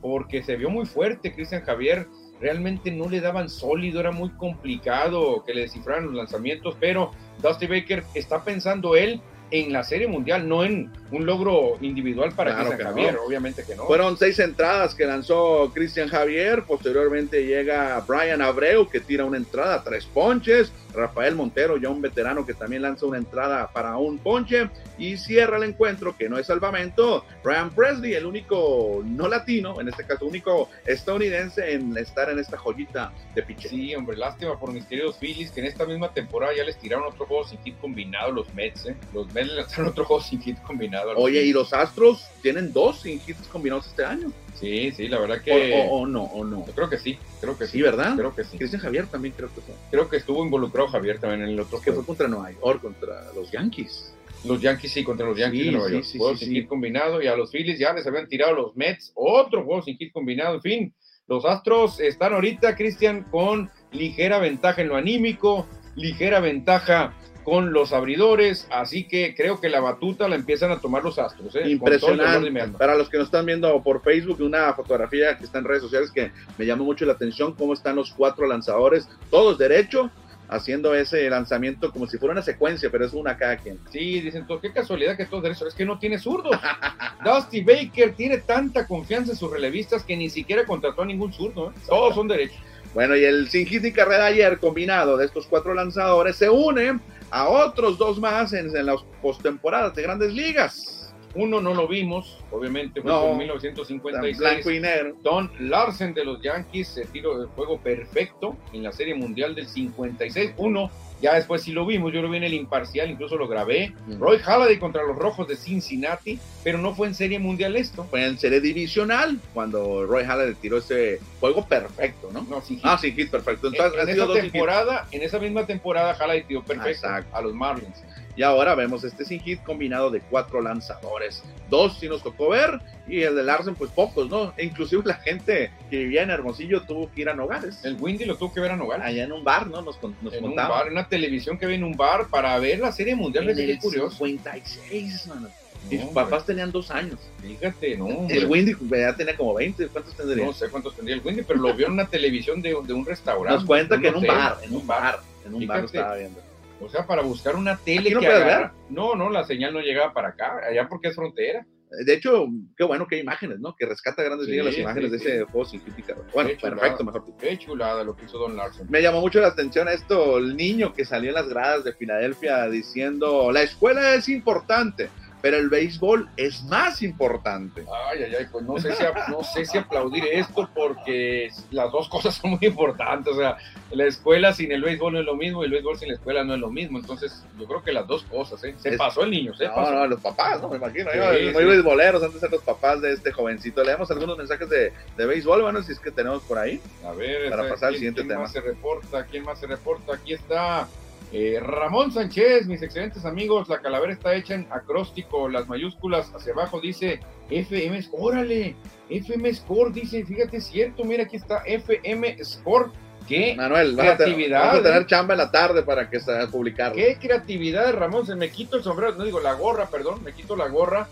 Speaker 2: porque se vio muy fuerte Cristian Javier realmente no le daban sólido, era muy complicado que le descifraran los lanzamientos, pero Dusty Baker está pensando él en la Serie Mundial, no en un logro individual para Cristian Javier, obviamente que no.
Speaker 1: Fueron seis entradas que lanzó Cristian Javier, posteriormente llega Brian Abreu que tira una entrada, tres ponches, Rafael Montero, ya un veterano que también lanza una entrada para un ponche y cierra el encuentro, que no es salvamento, Brian Presley, el único no latino, en este caso único estadounidense en estar en esta joyita de pitch.
Speaker 2: Sí, hombre, lástima por mis queridos Phillies, que en esta misma temporada ya les tiraron otro juego sin hit combinado los Mets, ¿eh? Los Mets lanzaron otro juego sin hit combinado.
Speaker 1: Oye, y los Astros tienen dos sin hits combinados este año.
Speaker 2: Sí, sí, la verdad que.
Speaker 1: O, no, o no.
Speaker 2: Yo creo que sí, creo que sí.
Speaker 1: Sí, ¿verdad?
Speaker 2: Creo que sí.
Speaker 1: Cristian Javier también creo que fue.
Speaker 2: Creo que estuvo involucrado Javier también en el otro.
Speaker 1: Que fue contra Nueva York, contra los Yankees.
Speaker 2: Los Yankees sí, contra los Yankees de Nueva York. Sí, juego sin hit combinado y a los Phillies ya les habían tirado los Mets, otro juego sin hit combinado. En fin, los Astros están ahorita, Cristian, con ligera ventaja en lo anímico, ligera ventaja con los abridores, así que creo que la batuta la empiezan a tomar los astros. ¿eh?
Speaker 1: Impresionante. Para los que nos están viendo por Facebook, una fotografía que está en redes sociales que me llamó mucho la atención, cómo están los cuatro lanzadores, todos derecho, haciendo ese lanzamiento como si fuera una secuencia, pero es una cada quien.
Speaker 2: Sí, dicen qué casualidad que todos derechos, es que no tiene zurdos. Dusty Baker tiene tanta confianza en sus relevistas que ni siquiera contrató a ningún zurdo, ¿eh? todos son derechos.
Speaker 1: Bueno, y el sin hit ni carrera ayer combinado de estos cuatro lanzadores se une a otros dos más en, en las postemporadas de grandes ligas.
Speaker 2: Uno no lo vimos, obviamente fue en 1956.
Speaker 1: Blanco y negro.
Speaker 2: Don Larsen de los Yankees se tiró el juego perfecto en la Serie Mundial del 56. Uno ya después sí lo vimos, yo lo vi en el imparcial, incluso lo grabé. Roy Halladay contra los Rojos de Cincinnati, pero no fue en Serie Mundial esto.
Speaker 1: Fue en Serie Divisional, cuando Roy Halladay tiró ese juego perfecto, ¿no?
Speaker 2: No, sí.
Speaker 1: Ah, sí, hit perfecto.
Speaker 2: Entonces, en, esa temporada, en esa misma temporada, Halladay tiró perfecto a los Marlins.
Speaker 1: Y ahora vemos este sin hit combinado de cuatro lanzadores. Dos sí nos tocó ver y el de Larsen pues pocos, ¿no? E inclusive la gente que vivía en Hermosillo tuvo que ir a Nogales.
Speaker 2: El Windy lo tuvo que ver a Nogales.
Speaker 1: Allá en un bar, ¿no? Nos, nos
Speaker 2: en un bar, en una televisión que ve en un bar para ver la serie mundial.
Speaker 1: En el curioso. 56, mano. Y sus papás tenían dos años.
Speaker 2: Fíjate, no.
Speaker 1: El Windy ya tenía como 20. ¿Cuántos tendría?
Speaker 2: No sé cuántos tendría el Windy, pero lo vio en una televisión de, de un restaurante.
Speaker 1: Nos cuenta que en un bar, en un bar, en un bar lo estaba viendo.
Speaker 2: O sea, para buscar una tele
Speaker 1: no
Speaker 2: que
Speaker 1: agarra...
Speaker 2: No, no, la señal no llegaba para acá, allá porque es frontera.
Speaker 1: De hecho, qué bueno que hay imágenes, ¿no? Que rescata grandes sí, las imágenes sí, de ese juego sin crítica. Bueno, perfecto, mejor.
Speaker 2: Qué chulada lo que hizo Don Larson.
Speaker 1: Me llamó mucho la atención esto, el niño que salió en las gradas de Filadelfia diciendo, la escuela es importante, pero el béisbol es más importante.
Speaker 2: Ay, ay, ay, pues no sé si, no sé si aplaudir esto porque las dos cosas son muy importantes. O sea, la escuela sin el béisbol no es lo mismo y el béisbol sin la escuela no es lo mismo. Entonces, yo creo que las dos cosas, ¿eh? Se es, pasó el niño, se
Speaker 1: no,
Speaker 2: pasó.
Speaker 1: No, los papás, ¿no? Me imagino. Sí, yo, muy sí. beisboleros antes de los papás de este jovencito. Leemos algunos mensajes de, de béisbol, bueno, si es que tenemos por ahí.
Speaker 2: A ver,
Speaker 1: para pasar al siguiente
Speaker 2: ¿quién
Speaker 1: tema.
Speaker 2: más se reporta? ¿Quién más se reporta? Aquí está. Eh, Ramón Sánchez, mis excelentes amigos, la calavera está hecha en acróstico, las mayúsculas hacia abajo dice FM, órale, FM Score, dice, fíjate, es cierto, mira, aquí está FM Score. ¿Qué
Speaker 1: Manuel, creatividad? Vamos a tener chamba en la tarde para que se publicarlo.
Speaker 2: ¿Qué creatividad, Ramón? Se me quito el sombrero, no digo la gorra, perdón, me quito la gorra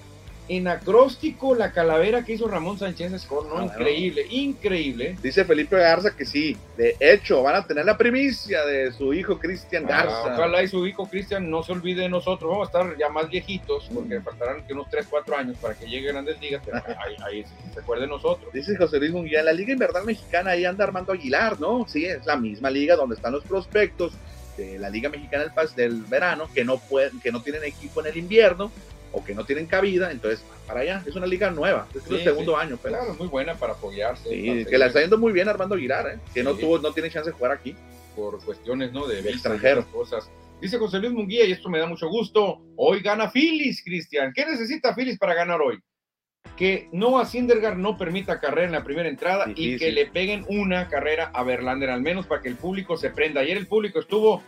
Speaker 2: en acróstico la calavera que hizo Ramón Sánchez Score, ¿no? Increíble, increíble.
Speaker 1: Dice Felipe Garza que sí, de hecho, van a tener la primicia de su hijo Cristian Garza.
Speaker 2: Ah, ojalá y su hijo Cristian no se olvide de nosotros, vamos a estar ya más viejitos, porque mm. faltarán que unos 3, 4 años para que llegue a Grandes Ligas, pero ahí, ahí se acuerde de nosotros.
Speaker 1: Dice José Luis Munguía, la Liga Invernal Mexicana ahí anda Armando Aguilar, ¿no? Sí, es la misma liga donde están los prospectos de la Liga Mexicana del, del verano, que no, pueden, que no tienen equipo en el invierno, o que no tienen cabida, entonces para allá. Es una liga nueva, es sí, el segundo
Speaker 2: sí.
Speaker 1: año.
Speaker 2: Pero. Claro, muy buena para apoyarse.
Speaker 1: Sí, que la está yendo muy bien Armando Aguilar, ¿eh? que no tuvo, no tiene chance de jugar aquí.
Speaker 2: Por cuestiones, ¿no? De,
Speaker 1: de extranjeros.
Speaker 2: Cosas. Dice José Luis Munguía, y esto me da mucho gusto, hoy gana Phillies, Cristian. ¿Qué necesita Phillies para ganar hoy? Que Noah Syndergaard no permita carrera en la primera entrada y que le peguen una carrera a Verlander, al menos para que el público se prenda. Ayer el público estuvo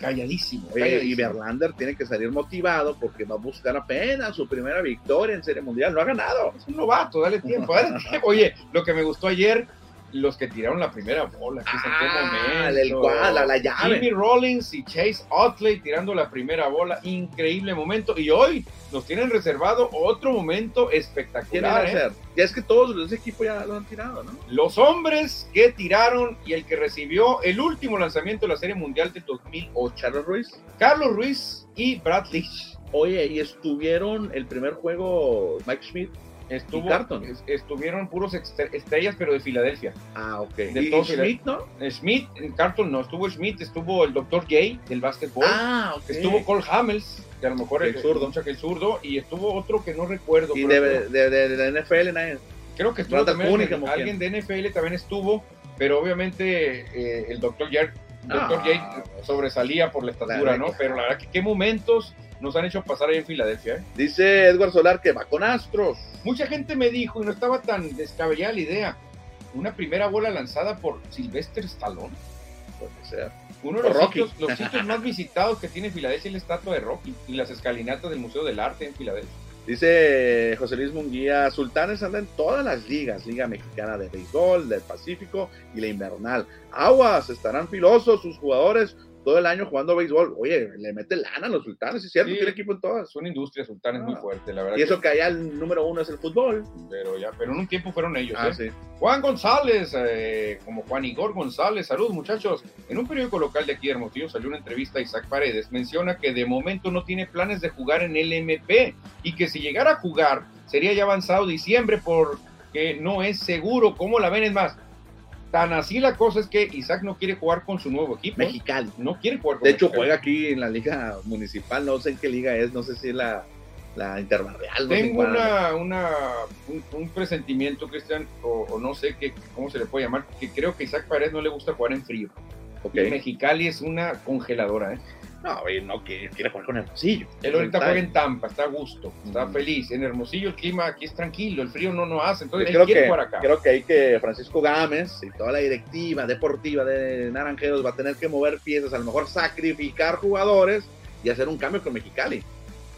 Speaker 2: calladísimo.
Speaker 1: Y. Verlander tiene que salir motivado porque va a buscar apenas su primera victoria en Serie Mundial. No ha ganado.
Speaker 2: Es un novato, dale tiempo, dale tiempo. Oye, lo que me gustó ayer, los que tiraron la primera bola, que en qué
Speaker 1: Ah,
Speaker 2: momento.
Speaker 1: cual, la, la llave.
Speaker 2: Jimmy Rollins y Chase Utley tirando la primera bola, increíble momento. Y hoy nos tienen reservado otro momento
Speaker 1: ¿Quién iba a
Speaker 2: espectacular. ¿eh?
Speaker 1: Ya es que todos los de ese equipo ya lo han tirado, ¿no?
Speaker 2: Los hombres que tiraron y el que recibió el último lanzamiento de la Serie Mundial de 2008.
Speaker 1: Charles Ruiz.
Speaker 2: Carlos Ruiz y Brad Leach.
Speaker 1: Oye, y estuvieron el primer juego Mike Schmidt.
Speaker 2: Estuvo,
Speaker 1: ¿Y Carton?
Speaker 2: es- estuvieron puros estrellas, pero de Filadelfia.
Speaker 1: Ah, ok.
Speaker 2: De
Speaker 1: y Schmidt, ¿no?
Speaker 2: Schmidt, en Carton no, estuvo Schmidt, estuvo el Dr. J del básquetbol.
Speaker 1: Ah, ok.
Speaker 2: Estuvo Cole Hamels, que a lo mejor
Speaker 1: El
Speaker 2: es
Speaker 1: zurdo.
Speaker 2: el zurdo, y estuvo otro que no recuerdo.
Speaker 1: Y de, de, de, de la NFL, nadie.
Speaker 2: creo que estuvo también el- alguien de NFL también estuvo, pero obviamente eh, el Dr. J, Dr. J sobresalía por la estatura. ¿no? Pero la verdad que qué momentos nos han hecho pasar ahí en Filadelfia, ¿eh?
Speaker 1: Dice Edward Solar que va con Astros.
Speaker 2: Mucha gente me dijo, y no estaba tan descabellada la idea, una primera bola lanzada por Sylvester Stallone.
Speaker 1: Puede ser.
Speaker 2: Uno de los sitios, los sitios más visitados que tiene Filadelfia es la estatua de Rocky y las escalinatas del Museo del Arte en Filadelfia.
Speaker 1: Dice José Luis Munguía, Sultanes anda en todas las ligas, Liga Mexicana de Béisbol, del Pacífico y la Invernal. Aguas, estarán filosos sus jugadores todo el año jugando béisbol. Oye, le mete lana a los Sultanes, es cierto,
Speaker 2: Sí.
Speaker 1: tiene equipo en todas.
Speaker 2: Es una industria sultana, es muy
Speaker 1: Ah.
Speaker 2: fuerte, la verdad.
Speaker 1: Y eso que allá el número uno es el fútbol.
Speaker 2: pero, ya, pero en un tiempo fueron ellos.
Speaker 1: Ah,
Speaker 2: ¿eh?
Speaker 1: sí.
Speaker 2: Juan González, eh, como Juan Igor González, saludos muchachos. En un periódico local de aquí de Hermosillo salió una entrevista a Isaac Paredes. Menciona que de momento no tiene planes de jugar en el MP y que si llegara a jugar sería ya avanzado diciembre porque no es seguro. ¿Cómo la ven? Es más, tan así la cosa es que Isaac no quiere jugar con su nuevo equipo.
Speaker 1: Mexicali.
Speaker 2: No quiere jugar con
Speaker 1: De hecho,
Speaker 2: Mexicali.
Speaker 1: juega aquí en la liga municipal, no sé en qué liga es, no sé si es la, la interbarrial. No
Speaker 2: Tengo una, una, un, un presentimiento, Cristian, o, o no sé qué, cómo se le puede llamar, que creo que Isaac Paredes no le gusta jugar en frío.
Speaker 1: Ok.
Speaker 2: Y Mexicali es una congeladora, ¿eh?
Speaker 1: No, oye, no, quiere jugar con Hermosillo.
Speaker 2: Él ahorita juega en Tampa, está a gusto, está
Speaker 1: Mm.
Speaker 2: feliz. En Hermosillo el clima aquí es tranquilo, el frío no nos hace, entonces él
Speaker 1: creo
Speaker 2: quiere
Speaker 1: que,
Speaker 2: jugar acá.
Speaker 1: creo que ahí que Francisco Gámez y toda la directiva deportiva de Naranjeros va a tener que mover piezas, a lo mejor sacrificar jugadores y hacer un cambio con Mexicali.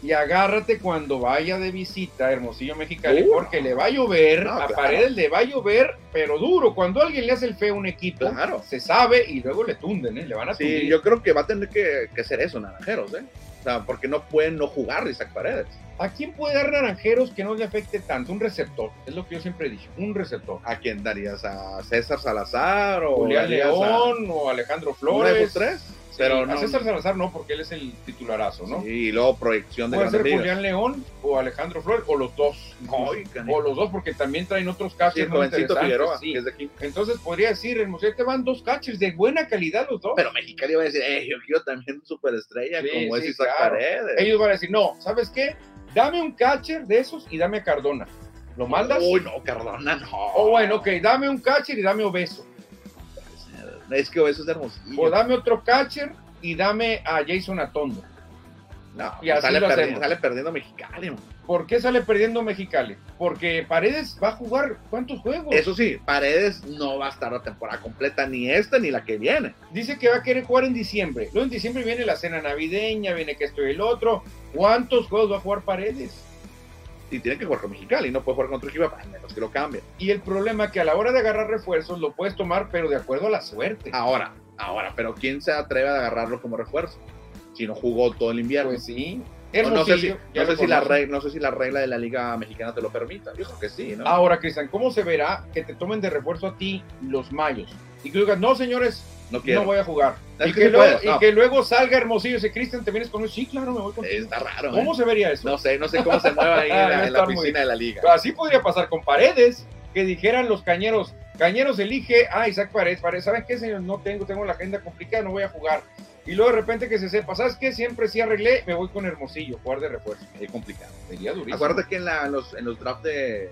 Speaker 2: Y agárrate cuando vaya de visita a Hermosillo Mexicali,
Speaker 1: Uh.
Speaker 2: porque le va a llover,
Speaker 1: No,
Speaker 2: a
Speaker 1: claro.
Speaker 2: Paredes le va a llover, pero duro. Cuando alguien le hace el feo a un equipo,
Speaker 1: Claro.
Speaker 2: se sabe y luego le tunden, ¿eh? Le van a
Speaker 1: Sí,
Speaker 2: tundir.
Speaker 1: yo creo que va a tener que, que hacer eso Naranjeros, ¿eh? O sea, porque no pueden no jugar Isaac Paredes.
Speaker 2: ¿A quién puede dar naranjeros que no le afecte tanto? Un receptor, es lo que yo siempre he dicho, un receptor.
Speaker 1: ¿A quién darías? ¿A César Salazar o
Speaker 2: Julián
Speaker 1: a
Speaker 2: León o Alejandro Flores.
Speaker 1: tres?
Speaker 2: Sí,
Speaker 1: Pero
Speaker 2: a
Speaker 1: no,
Speaker 2: César Salazar no, porque él es el titularazo, ¿no?
Speaker 1: Sí, y luego proyección de
Speaker 2: Puede ser
Speaker 1: ligas.
Speaker 2: Julián León o Alejandro Flores, o los dos.
Speaker 1: Ay,
Speaker 2: o los dos, porque también traen otros
Speaker 1: Sí,
Speaker 2: catchers
Speaker 1: el
Speaker 2: muy interesantes,
Speaker 1: Figueroa,
Speaker 2: sí.
Speaker 1: que es de aquí.
Speaker 2: Entonces podría decir, te van dos catchers de buena calidad los dos.
Speaker 1: Pero Mexicali va a decir, eh, yo quiero también superestrella
Speaker 2: Sí,
Speaker 1: como es
Speaker 2: sí,
Speaker 1: Isaac
Speaker 2: claro.
Speaker 1: Paredes.
Speaker 2: Ellos van a decir, no, ¿sabes qué? Dame un catcher de esos y dame a Cardona. ¿Lo mandas?
Speaker 1: Uy, no, Cardona, no.
Speaker 2: O bueno, ok, dame un catcher y dame Obeso.
Speaker 1: Es que eso es hermosillo.
Speaker 2: O dame otro catcher y dame a Jason Atondo.
Speaker 1: No,
Speaker 2: y así
Speaker 1: sale,
Speaker 2: lo
Speaker 1: perdi-
Speaker 2: hacemos.
Speaker 1: sale perdiendo Mexicali. man.
Speaker 2: ¿Por qué sale perdiendo Mexicali? Porque Paredes va a jugar ¿cuántos juegos?
Speaker 1: Eso sí, Paredes no va a estar la temporada completa, ni esta ni la que viene.
Speaker 2: Dice que va a querer jugar en diciembre. Luego en diciembre viene la cena navideña, viene que esto y el otro. ¿Cuántos juegos va a jugar Paredes?
Speaker 1: Y tiene que jugar con Mexicali, no puede jugar con otro equipo, a menos que lo cambie.
Speaker 2: Y el problema es que a la hora de agarrar refuerzos lo puedes tomar, pero de acuerdo a la suerte.
Speaker 1: Ahora, ahora, pero ¿quién se atreve a agarrarlo como refuerzo? Si no jugó todo el invierno.
Speaker 2: Pues sí.
Speaker 1: No, no sé si, no, sé si la regla, no sé si la regla de la Liga Mexicana te lo permita. Yo creo que sí, ¿no?
Speaker 2: Ahora, Cristian, ¿cómo se verá que te tomen de refuerzo a ti los mayos? Y que digas, no, señores,
Speaker 1: no quiero.
Speaker 2: no voy a jugar. Y
Speaker 1: que
Speaker 2: luego,
Speaker 1: puedes, no.
Speaker 2: y que luego salga Hermosillo y dice, Cristian, ¿te vienes conmigo? Sí, claro, me voy contigo.
Speaker 1: Está raro.
Speaker 2: ¿Cómo
Speaker 1: ¿eh?
Speaker 2: se vería eso?
Speaker 1: No sé, no sé cómo se mueve ahí en la, en la
Speaker 2: muy-
Speaker 1: oficina de la liga.
Speaker 2: Pero así podría pasar con Paredes, que dijeran los cañeros, cañeros elige a Isaac Paredes, Paredes, ¿saben qué, señor? No tengo, tengo la agenda complicada, no voy a jugar. Y luego de repente que se sepa, ¿sabes qué? Siempre sí arreglé, me voy con Hermosillo, jugar de refuerzo.
Speaker 1: Es complicado.
Speaker 2: Sería durísimo.
Speaker 1: Acuérdate que en, la- los, en los drafts de,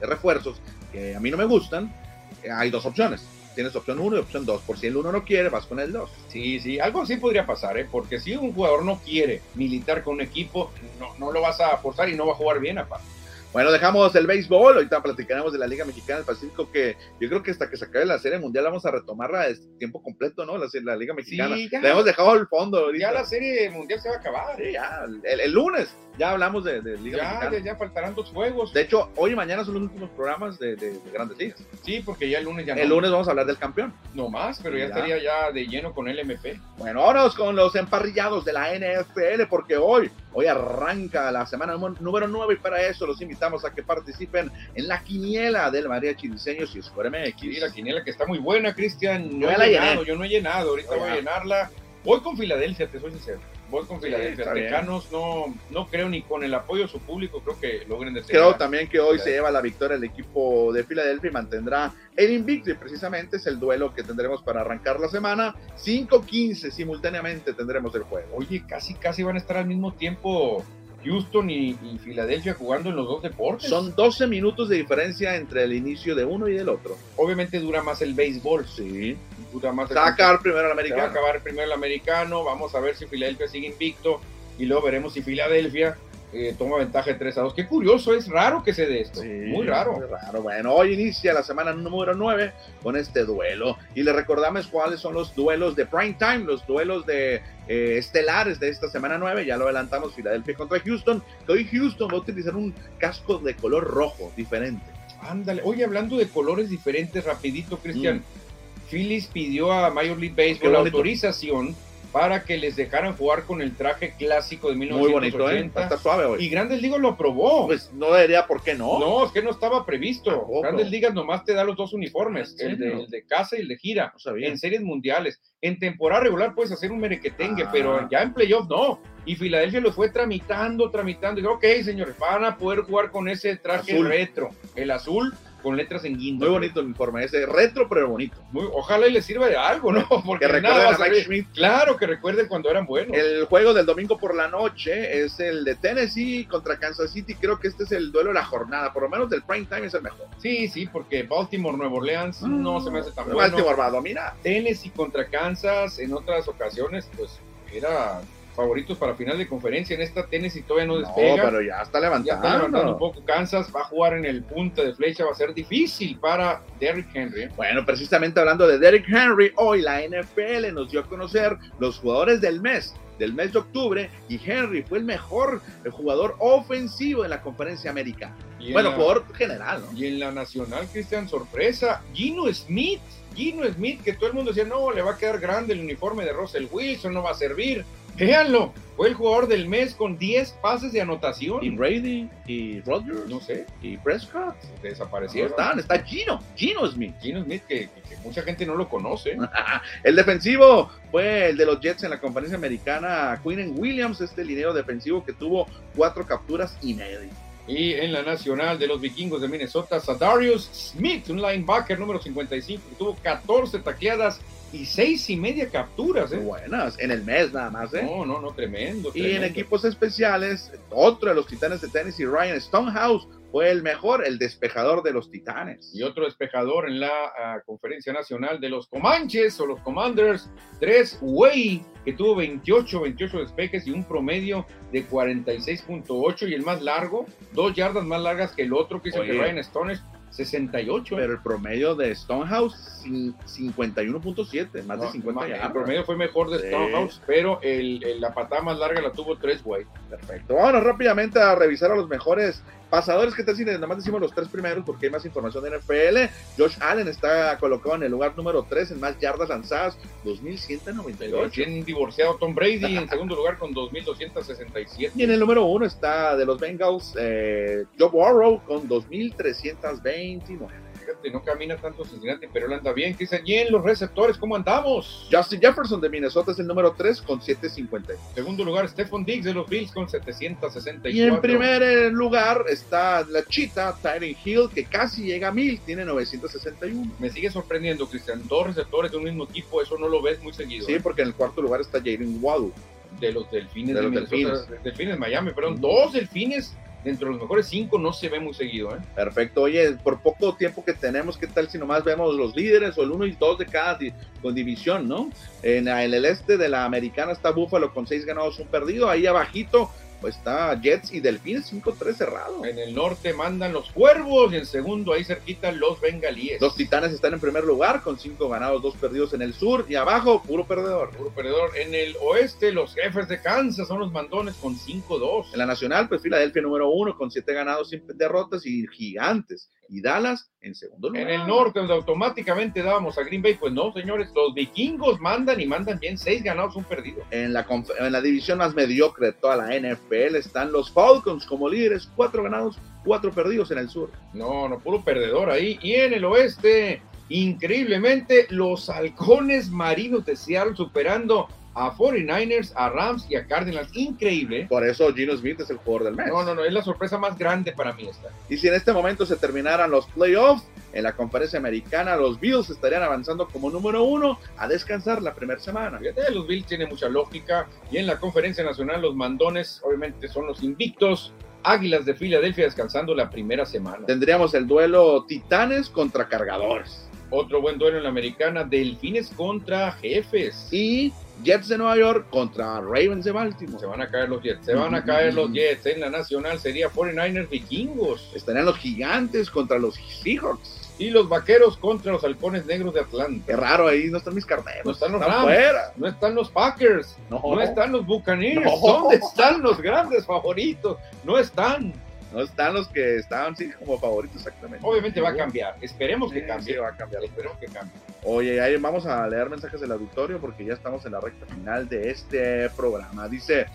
Speaker 1: de refuerzos, que a mí no me gustan, eh, hay dos opciones. Tienes opción 1 y opción 2. Por si el uno no quiere, vas con el 2.
Speaker 2: Sí, sí, algo así podría pasar, ¿eh? Porque si un jugador no quiere militar con un equipo, no, no lo vas a forzar y no va a jugar bien, aparte.
Speaker 1: Bueno, dejamos el béisbol, ahorita platicaremos de la Liga Mexicana del Pacífico, que yo creo que hasta que se acabe la Serie Mundial vamos a retomarla de tiempo completo, ¿no? La, la Liga Mexicana. Sí, ya. La hemos dejado al fondo ahorita.
Speaker 2: Ya la Serie Mundial se va a acabar.
Speaker 1: Sí, ya, el, lunes ya hablamos de, Liga
Speaker 2: ya,
Speaker 1: Mexicana.
Speaker 2: Ya, ya faltarán dos juegos.
Speaker 1: De hecho, hoy y mañana son los últimos programas de, de, Grandes Ligas.
Speaker 2: Sí, porque ya el lunes ya
Speaker 1: El lunes vamos a hablar del campeón.
Speaker 2: No más, pero ya, estaría ya de lleno con el MP.
Speaker 1: Bueno, vámonos con los emparrillados de la NFL, porque hoy, hoy arranca la semana número 9 y para eso los invitamos a que participen en la quiniela del Mariachi Diseños y Square MX.
Speaker 2: Sí, la quiniela que está muy buena, Cristian. No he llenado, yo no he llenado, ahorita voy a llenarla. Voy con Filadelfia, te soy sincero. Voy con Filadelfia. Tecanos no, no creo ni con el apoyo de su público, creo que logren
Speaker 1: detener. Creo también que hoy se lleva la victoria el equipo de Filadelfia y mantendrá el invicto. Y precisamente es el duelo que tendremos para arrancar la semana. 5-15 simultáneamente tendremos el juego.
Speaker 2: Oye, casi, casi van a estar al mismo tiempo Houston y, Filadelfia jugando en los dos deportes.
Speaker 1: Son 12 minutos de diferencia entre el inicio de uno y del otro.
Speaker 2: Obviamente dura más el béisbol.
Speaker 1: Sí.
Speaker 2: Dura más
Speaker 1: el va a acabar primero el americano.
Speaker 2: va a acabar primero el americano. Vamos a ver si Filadelfia sigue invicto. Y luego veremos si Filadelfia eh, toma ventaja de 3 a 2. Qué curioso, es raro que se dé esto. muy raro.
Speaker 1: Muy raro. Bueno, hoy inicia la semana número 9 con este duelo. Y le recordamos cuáles son los duelos de prime time, los duelos de eh, estelares de esta semana 9. Ya lo adelantamos, Filadelfia contra Houston. Que hoy Houston va a utilizar un casco de color rojo diferente.
Speaker 2: Ándale. Oye, hablando de colores diferentes, rapidito, Cristian. Mm. Phyllis pidió a Major League Baseball la autorización para que les dejaran jugar con el traje clásico de 1980. Muy bonito, ¿eh?
Speaker 1: Está suave hoy.
Speaker 2: Y Grandes Ligas lo aprobó.
Speaker 1: Pues no debería, ¿por qué no?
Speaker 2: No, es que no estaba previsto. Grandes Ligas nomás te da los dos uniformes, el de, casa y el de gira, en series mundiales. En temporada regular puedes hacer un merequetengue, ah. pero ya en playoff no. Y Filadelfia lo fue tramitando, tramitando. Y digo, ok, señores, van a poder jugar con ese traje retro, el azul con letras en guindo.
Speaker 1: Muy bonito el uniforme, ese retro pero bonito.
Speaker 2: Muy, ojalá y les sirva de algo, ¿no?
Speaker 1: Porque que recuerden a Mike Schmidt.
Speaker 2: Claro, que recuerden cuando eran buenos.
Speaker 1: El juego del domingo por la noche es el de Tennessee contra Kansas City. Creo que este es el duelo de la jornada, por lo menos del prime time es el mejor.
Speaker 2: Sí, sí, porque Baltimore, Nueva Orleans ah, no se me hace tan bueno.
Speaker 1: Baltimore va a dominar.
Speaker 2: Tennessee contra Kansas en otras ocasiones, pues era favoritos para final de conferencia. En esta Tennessee todavía no despega.
Speaker 1: No, pero ya está levantando. Ya
Speaker 2: está levantando un poco. Kansas va a jugar en el punto de flecha, va a ser difícil para Derrick Henry.
Speaker 1: Bueno, precisamente hablando de Derrick Henry, hoy la NFL nos dio a conocer los jugadores del mes del mes de octubre y Henry fue el mejor el jugador ofensivo en la conferencia americana. Bueno, por general, ¿no?
Speaker 2: Y en la nacional, Cristian, sorpresa, Gino Smith. Gino Smith, que todo el mundo decía, no, le va a quedar grande el uniforme de Russell Wilson, no va a servir. Véanlo, fue el jugador del mes con 10 pases de anotación.
Speaker 1: Y Brady, y Rodgers,
Speaker 2: no sé,
Speaker 1: y Prescott.
Speaker 2: Desaparecieron.
Speaker 1: están, está Gino, Gino Smith.
Speaker 2: Gino Smith, que, mucha gente no lo conoce.
Speaker 1: el defensivo fue el de los Jets en la conferencia americana, Quinn Williams, este linero defensivo que tuvo cuatro capturas y media.
Speaker 2: Y en la nacional de los vikingos de Minnesota, Sadarius Smith, un linebacker número 55, que tuvo 14 tacleadas y seis y media capturas, ¿eh?
Speaker 1: Buenas, en el mes nada más, ¿eh?
Speaker 2: No, no, no, tremendo.
Speaker 1: Y en equipos especiales, otro de los titanes de Tennessee, Ryan Stonehouse, fue el mejor, el despejador de los titanes.
Speaker 2: Y otro despejador en la ah, conferencia nacional de los Comanches o los Commanders, tres Way, que tuvo 28, 28 despejes y un promedio de 46.8 y el más largo, dos yardas más largas que el otro que hizo que Ryan Stonehouse 68.
Speaker 1: Pero el promedio de Stonehouse, 51.7, más de 50
Speaker 2: El promedio fue mejor de Stonehouse, pero el, la patada más larga la tuvo tres güey.
Speaker 1: Perfecto. Vámonos rápidamente a revisar a los mejores pasadores que te nada Nada más decimos los tres primeros porque hay más información de NFL. Josh Allen está colocado en el lugar número 3 en más yardas lanzadas, 2.198.
Speaker 2: Tiene divorciado Tom Brady en segundo lugar con 2.267.
Speaker 1: Y en el número 1 está de los Bengals, eh, Joe Burrow con 2.329
Speaker 2: no camina tanto Cincinnati, pero él anda bien. Que y en los receptores, ¿cómo andamos?
Speaker 1: Justin Jefferson de Minnesota es el número 3 con 750.
Speaker 2: Segundo lugar, Stephon Diggs de los Bills con 764.
Speaker 1: Y en primer lugar está la chita, Tyron Hill, que casi llega a 1000, tiene 961.
Speaker 2: Me sigue sorprendiendo, Cristian. Dos receptores de un mismo equipo, eso no lo ves muy seguido.
Speaker 1: Sí, ¿eh? porque en el cuarto lugar está Jaden Waddle.
Speaker 2: De los delfines de, los delfines. delfines Miami, perdón. Dos delfines dentro de los mejores cinco no se ve muy seguido. ¿eh?
Speaker 1: Perfecto. Oye, por poco tiempo que tenemos, ¿qué tal si nomás vemos los líderes o el uno y dos de cada con división, ¿no? En el este de la americana está Búfalo con seis ganados, un perdido. Ahí abajito está Jets y Delfines 5-3 cerrado.
Speaker 2: En el norte mandan los cuervos y en segundo ahí cerquita los bengalíes.
Speaker 1: Los titanes están en primer lugar con 5 ganados, 2 perdidos en el sur y abajo, puro perdedor.
Speaker 2: Puro perdedor. En el oeste, los jefes de Kansas son los mandones con 5-2.
Speaker 1: En la nacional, pues Filadelfia número 1 con 7 ganados, sin derrotas y gigantes. Y Dallas en segundo lugar.
Speaker 2: En el norte, donde automáticamente dábamos a Green Bay, pues no, señores, los vikingos mandan y mandan bien 6 ganados, un perdido.
Speaker 1: En la, en la división más mediocre de toda la NFL están los Falcons como líderes, 4 ganados, 4 perdidos en el sur.
Speaker 2: No, no, puro perdedor ahí. Y en el oeste, increíblemente, los halcones marinos de Seattle superando a 49ers, a Rams y a Cardinals. Increíble.
Speaker 1: Por eso Gino Smith es el jugador del mes.
Speaker 2: No, no, no, es la sorpresa más grande para mí esta.
Speaker 1: Y si en este momento se terminaran los playoffs, en la conferencia americana los Bills estarían avanzando como número uno a descansar la primera semana.
Speaker 2: Fíjate, los Bills tiene mucha lógica. Y en la conferencia nacional los mandones obviamente son los invictos. Águilas de Filadelfia descansando la primera semana.
Speaker 1: Tendríamos el duelo Titanes contra Cargadores.
Speaker 2: Otro buen duelo en la americana, Delfines contra Jefes.
Speaker 1: Y Jets de Nueva York contra Ravens de Baltimore.
Speaker 2: Se van a caer los Jets, se van a caer los Jets. En la nacional sería 49ers vikingos.
Speaker 1: Estarían los gigantes contra los Seahawks.
Speaker 2: Y los vaqueros contra los halcones negros de Atlanta.
Speaker 1: Qué raro, ahí no están mis carneros.
Speaker 2: No están los Rams, fuera. no están los Packers, no, no están los Buccaneers. ¿Dónde están los grandes favoritos? No están.
Speaker 1: No están los que estaban sí como favoritos exactamente.
Speaker 2: Obviamente va a cambiar. Esperemos que cambie.
Speaker 1: sí, va a cambiar.
Speaker 2: Esperemos que cambie.
Speaker 1: Oye, ahí vamos a leer mensajes del auditorio porque ya estamos en la recta final de este programa. Dice,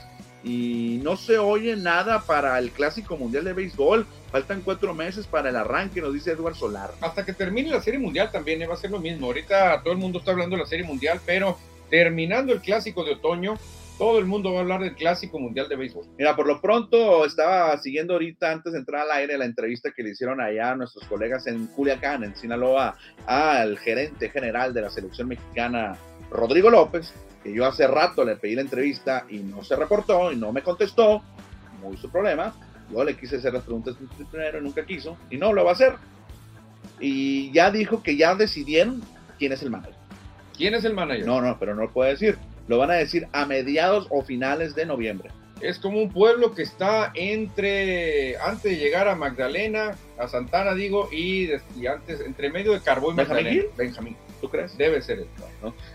Speaker 1: y no se oye nada para el Clásico Mundial de Béisbol. Faltan cuatro meses para el arranque, nos dice Edward Solar.
Speaker 2: Hasta que termine la Serie Mundial también eh, va a ser lo mismo. Ahorita todo el mundo está hablando de la Serie Mundial, pero terminando el Clásico de Otoño, todo el mundo va a hablar del Clásico Mundial de Béisbol.
Speaker 1: Mira, por lo pronto estaba siguiendo ahorita antes de entrar al aire la entrevista que le hicieron allá a nuestros colegas en Culiacán, en Sinaloa, al gerente general de la selección mexicana, Rodrigo López, que yo hace rato le pedí la entrevista y no se reportó y no me contestó, muy su problema. Yo le quise hacer las preguntas primero y nunca quiso y no lo va a hacer. Y ya dijo que ya decidieron quién es el manager.
Speaker 2: ¿Quién es el manager?
Speaker 1: No, no, pero no lo puede decir. Lo van a decir a mediados o finales de noviembre.
Speaker 2: Es como un pueblo que está entre, antes de llegar a Magdalena, a Santana, digo, y, y antes, entre medio de Carbó y
Speaker 1: ¿Benjamín
Speaker 2: Magdalena.
Speaker 1: Hill?
Speaker 2: Benjamín.
Speaker 1: ¿Tú crees?
Speaker 2: Debe ser él.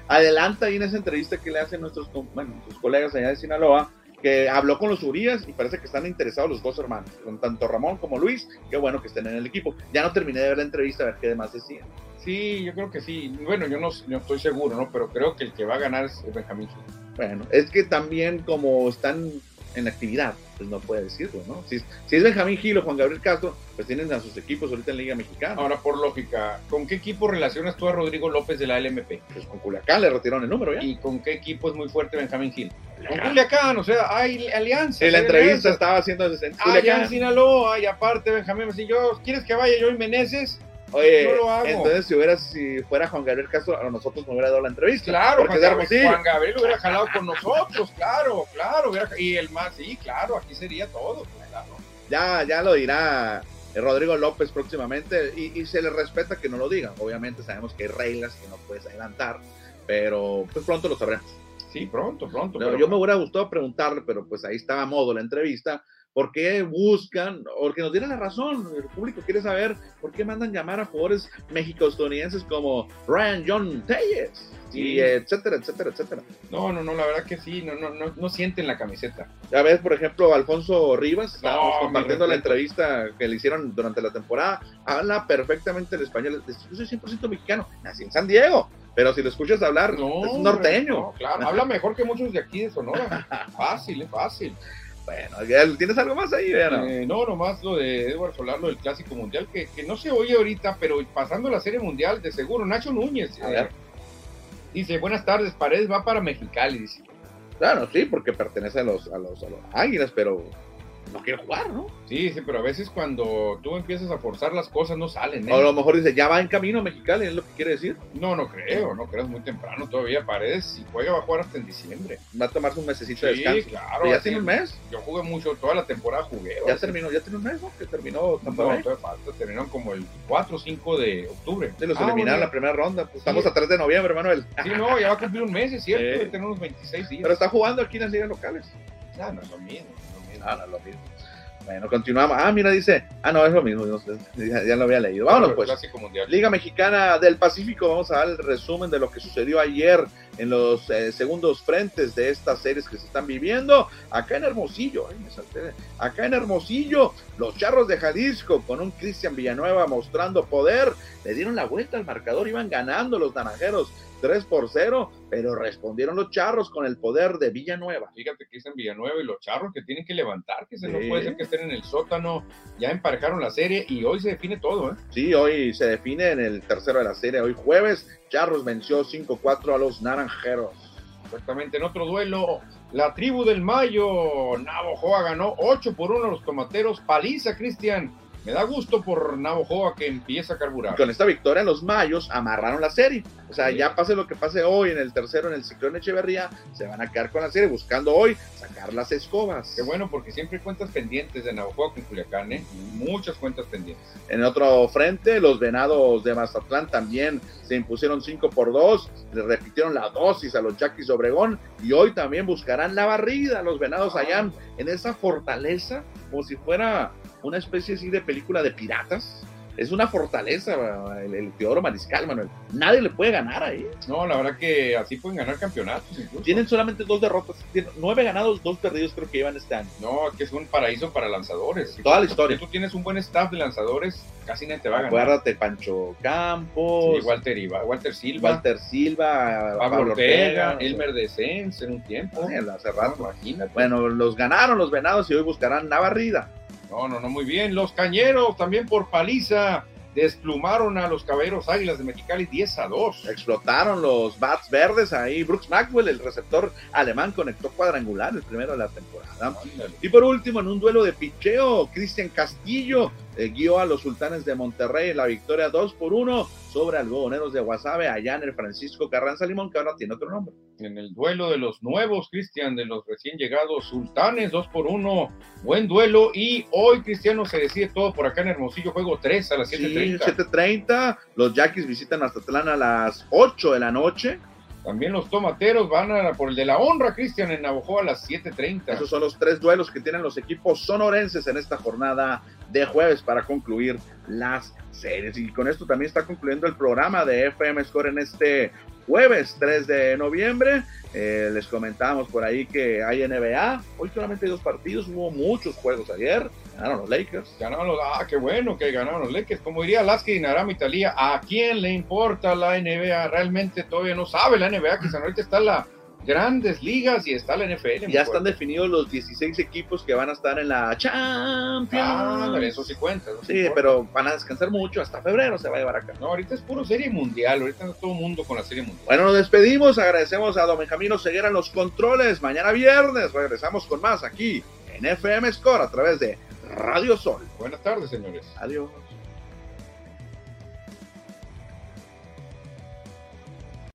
Speaker 1: adelanta ahí en esa entrevista que le hacen nuestros, bueno, sus colegas allá de Sinaloa, que habló con los Urias y parece que están interesados los dos hermanos, con tanto Ramón como Luis, qué bueno que estén en el equipo. Ya no terminé de ver la entrevista, a ver qué demás decían.
Speaker 2: Sí, yo creo que sí. Bueno, yo no, no estoy seguro, ¿no? Pero creo que el que va a ganar es Benjamín.
Speaker 1: Bueno, es que también como están en actividad, pues no puede decirlo, ¿no? Si, si es Benjamín Gil o Juan Gabriel Castro, pues tienen a sus equipos ahorita en Liga Mexicana.
Speaker 2: Ahora, por lógica, ¿con qué equipo relacionas tú a Rodrigo López de la LMP?
Speaker 1: Pues con Culiacán le retiraron el número ya.
Speaker 2: ¿Y con qué equipo es muy fuerte Benjamín Gil? Con Culiacán, o sea, hay alianza.
Speaker 1: En la entrevista
Speaker 2: alianzas.
Speaker 1: estaba haciendo en
Speaker 2: ya en
Speaker 1: Culiacán.
Speaker 2: Sinaloa, y aparte Benjamín, si yo, ¿quieres que vaya yo y Meneses?
Speaker 1: Oye,
Speaker 2: Yo lo hago.
Speaker 1: entonces si hubiera, si fuera Juan Gabriel Castro, a nosotros nos hubiera dado la entrevista.
Speaker 2: Claro, Juan Gabriel. Juan Gabriel hubiera jalado con nosotros, claro, claro. hubiera- y el más, sí, claro, aquí sería todo. claro.
Speaker 1: ya, ya lo dirá eh, Rodrigo López próximamente y, y se le respeta que no lo digan. Obviamente sabemos que hay reglas que no puedes adelantar, pero pues pronto lo sabremos.
Speaker 2: Sí, pronto, pronto.
Speaker 1: No,
Speaker 2: pero-
Speaker 1: yo me hubiera gustado preguntarle, pero pues ahí estaba a modo la entrevista. ¿Por qué buscan, o que nos dieran la razón? El público quiere saber por qué mandan llamar a jugadores mexico-estadounidenses como Ryan John Telles, y etcétera, etcétera, etcétera.
Speaker 2: No, no, no, la verdad que sí, no, no, no, no sienten la camiseta.
Speaker 1: Ya ves, por ejemplo, Alfonso Rivas, estábamos
Speaker 2: No,
Speaker 1: compartiendo la entrevista que le hicieron durante la temporada, habla perfectamente el español, yo soy 100% mexicano, nací en San Diego, pero si lo escuchas hablar,
Speaker 2: No,
Speaker 1: es norteño.
Speaker 2: no, claro, habla mejor que muchos de aquí de Sonora. fácil, es fácil.
Speaker 1: Bueno, ¿tienes algo más ahí? Vean?
Speaker 2: Eh, no, nomás lo de Edward Solar, lo del Clásico Mundial, que, que no se oye ahorita, pero pasando la Serie Mundial, de seguro, Nacho Núñez.
Speaker 1: A
Speaker 2: eh,
Speaker 1: ver.
Speaker 2: dice, buenas tardes, Paredes va para Mexicali, dice.
Speaker 1: Claro, sí, porque pertenece a los, a los, a los águilas, pero no quiere jugar, ¿no?
Speaker 2: Sí, sí, pero a veces cuando tú empiezas a forzar las cosas no salen, ¿eh?
Speaker 1: O a lo mejor dice, ya va en camino a Mexicali, es lo que quiere decir.
Speaker 2: No, no creo, no creo, es muy temprano todavía. Paredes, si juega, va a jugar hasta en diciembre.
Speaker 1: Va a tomarse un mesecito de
Speaker 2: Sí,
Speaker 1: descanso.
Speaker 2: claro.
Speaker 1: Pero ya tiene un mes,
Speaker 2: Yo jugué mucho, toda la temporada jugué.
Speaker 1: ya
Speaker 2: así.
Speaker 1: terminó, ya tiene un mes, ¿no? Que terminó Tampa Bay.
Speaker 2: todavía falta, terminaron como el 4 o 5 de octubre.
Speaker 1: Sí, los
Speaker 2: Ah,
Speaker 1: eliminaron
Speaker 2: bueno.
Speaker 1: la primera ronda. Pues estamos
Speaker 2: Sí.
Speaker 1: a 3 de noviembre, Manuel.
Speaker 2: Sí, no, ya va a cumplir un mes, es cierto,
Speaker 1: Sí.
Speaker 2: unos 26 días.
Speaker 1: Pero está jugando aquí en las ligas locales.
Speaker 2: Ya, no es lo mismo, mismo.
Speaker 1: No, es lo mismo. Bueno, continuamos. Ah, mira, dice. Ah, no, es lo mismo. ya, lo había leído. Vámonos, pues. Liga Mexicana del Pacífico. Vamos a dar el resumen de lo que sucedió ayer en los eh, segundos frentes de estas series que se están viviendo. Acá en Hermosillo, ay, me salté. Acá en Hermosillo, los charros de Jalisco con un Cristian Villanueva mostrando poder. Le dieron la vuelta al marcador. Iban ganando los naranjeros 3 por 0, pero respondieron los charros con el poder de Villanueva.
Speaker 2: Fíjate que es en Villanueva y los charros que tienen que levantar, que se no puede ser que estén en el sótano, ya emparejaron la serie y hoy se define todo, ¿eh?
Speaker 1: Sí, hoy se define en el tercero de la serie, hoy jueves, Charros venció 5-4 a los naranjeros.
Speaker 2: Exactamente, en otro duelo, la tribu del Mayo, Navojoa ganó 8 por 1 a los tomateros, paliza Cristian me da gusto por Navojoa que empieza a carburar.
Speaker 1: Con esta victoria los mayos amarraron la serie. O sea, ya pase lo que pase hoy en el tercero, en el ciclón Echeverría, se van a quedar con la serie buscando hoy sacar las escobas.
Speaker 2: Qué bueno, porque siempre hay cuentas pendientes de Navojoa con Culiacán, ¿eh? Muchas cuentas pendientes.
Speaker 1: En otro frente, los venados de Mazatlán también se impusieron 5 por 2, le repitieron la dosis a los Yaquis Obregón y hoy también buscarán la barrida los venados allá en esa fortaleza, como si fuera una especie así de película de piratas. Es una fortaleza el, Teodoro Mariscal, Manuel. Nadie le puede ganar ahí.
Speaker 2: No, la verdad que así pueden ganar campeonatos.
Speaker 1: Tienen solamente dos derrotas. Tienen nueve ganados, dos perdidos creo que llevan este año.
Speaker 2: No, que es un paraíso para lanzadores.
Speaker 1: Toda la historia.
Speaker 2: Si tú tienes un buen staff de lanzadores, casi nadie te va a ganar.
Speaker 1: Acuérdate, Pancho Campos.
Speaker 2: Walter, Walter Silva.
Speaker 1: Walter Silva.
Speaker 2: Pablo, Ortega, Elmer de Sens en un tiempo.
Speaker 1: hace rato. imagínate. Bueno, los ganaron los venados y hoy buscarán la barrida.
Speaker 2: No, no, no, muy bien. Los cañeros también por paliza desplumaron a los caballeros águilas de Mexicali 10 a 2.
Speaker 1: Explotaron los bats verdes ahí. Brooks Maxwell, el receptor alemán, conectó cuadrangular el primero de la temporada. Y por último, en un duelo de picheo, Cristian Castillo guió a los sultanes de Monterrey en la victoria 2 por 1 sobre algodoneros de Guasave allá en el Francisco Carranza Limón, que ahora tiene otro nombre.
Speaker 2: En el duelo de los nuevos, Cristian, de los recién llegados sultanes, 2 por 1, buen duelo. Y hoy, Cristiano, se decide todo por acá en Hermosillo, juego 3 a las 7.30.
Speaker 1: Sí, 7.30, los Yaquis visitan Mazatlán a las 8 de la noche.
Speaker 2: También los tomateros van a por el de la honra, Cristian, en Navojoa a las 7:30.
Speaker 1: Esos son los tres duelos que tienen los equipos sonorenses en esta jornada de jueves para concluir las series. Y con esto también está concluyendo el programa de FM Score en este jueves 3 de noviembre. Eh, les comentamos por ahí que hay NBA. Hoy solamente hay dos partidos, hubo muchos juegos ayer. Ganaron los Lakers.
Speaker 2: Ganaron los, ah, qué bueno que ganaron los Lakers. Como diría Lasky y Naram Italia, ¿a quién le importa la NBA? Realmente todavía no sabe la NBA, que ahorita está la grandes ligas y está la NFL.
Speaker 1: Ya están definidos los 16 equipos que van a estar en la Champions.
Speaker 2: Ah, eso sí cuenta.
Speaker 1: sí, pero van a descansar mucho, hasta febrero se va a llevar acá.
Speaker 2: No, ahorita es puro serie mundial, ahorita está todo el mundo con la serie mundial.
Speaker 1: Bueno, nos despedimos, agradecemos a Don Benjamino Ceguera en los controles. Mañana viernes regresamos con más aquí en FM Score a través de Radio Sol.
Speaker 2: Buenas tardes, señores.
Speaker 1: Adiós.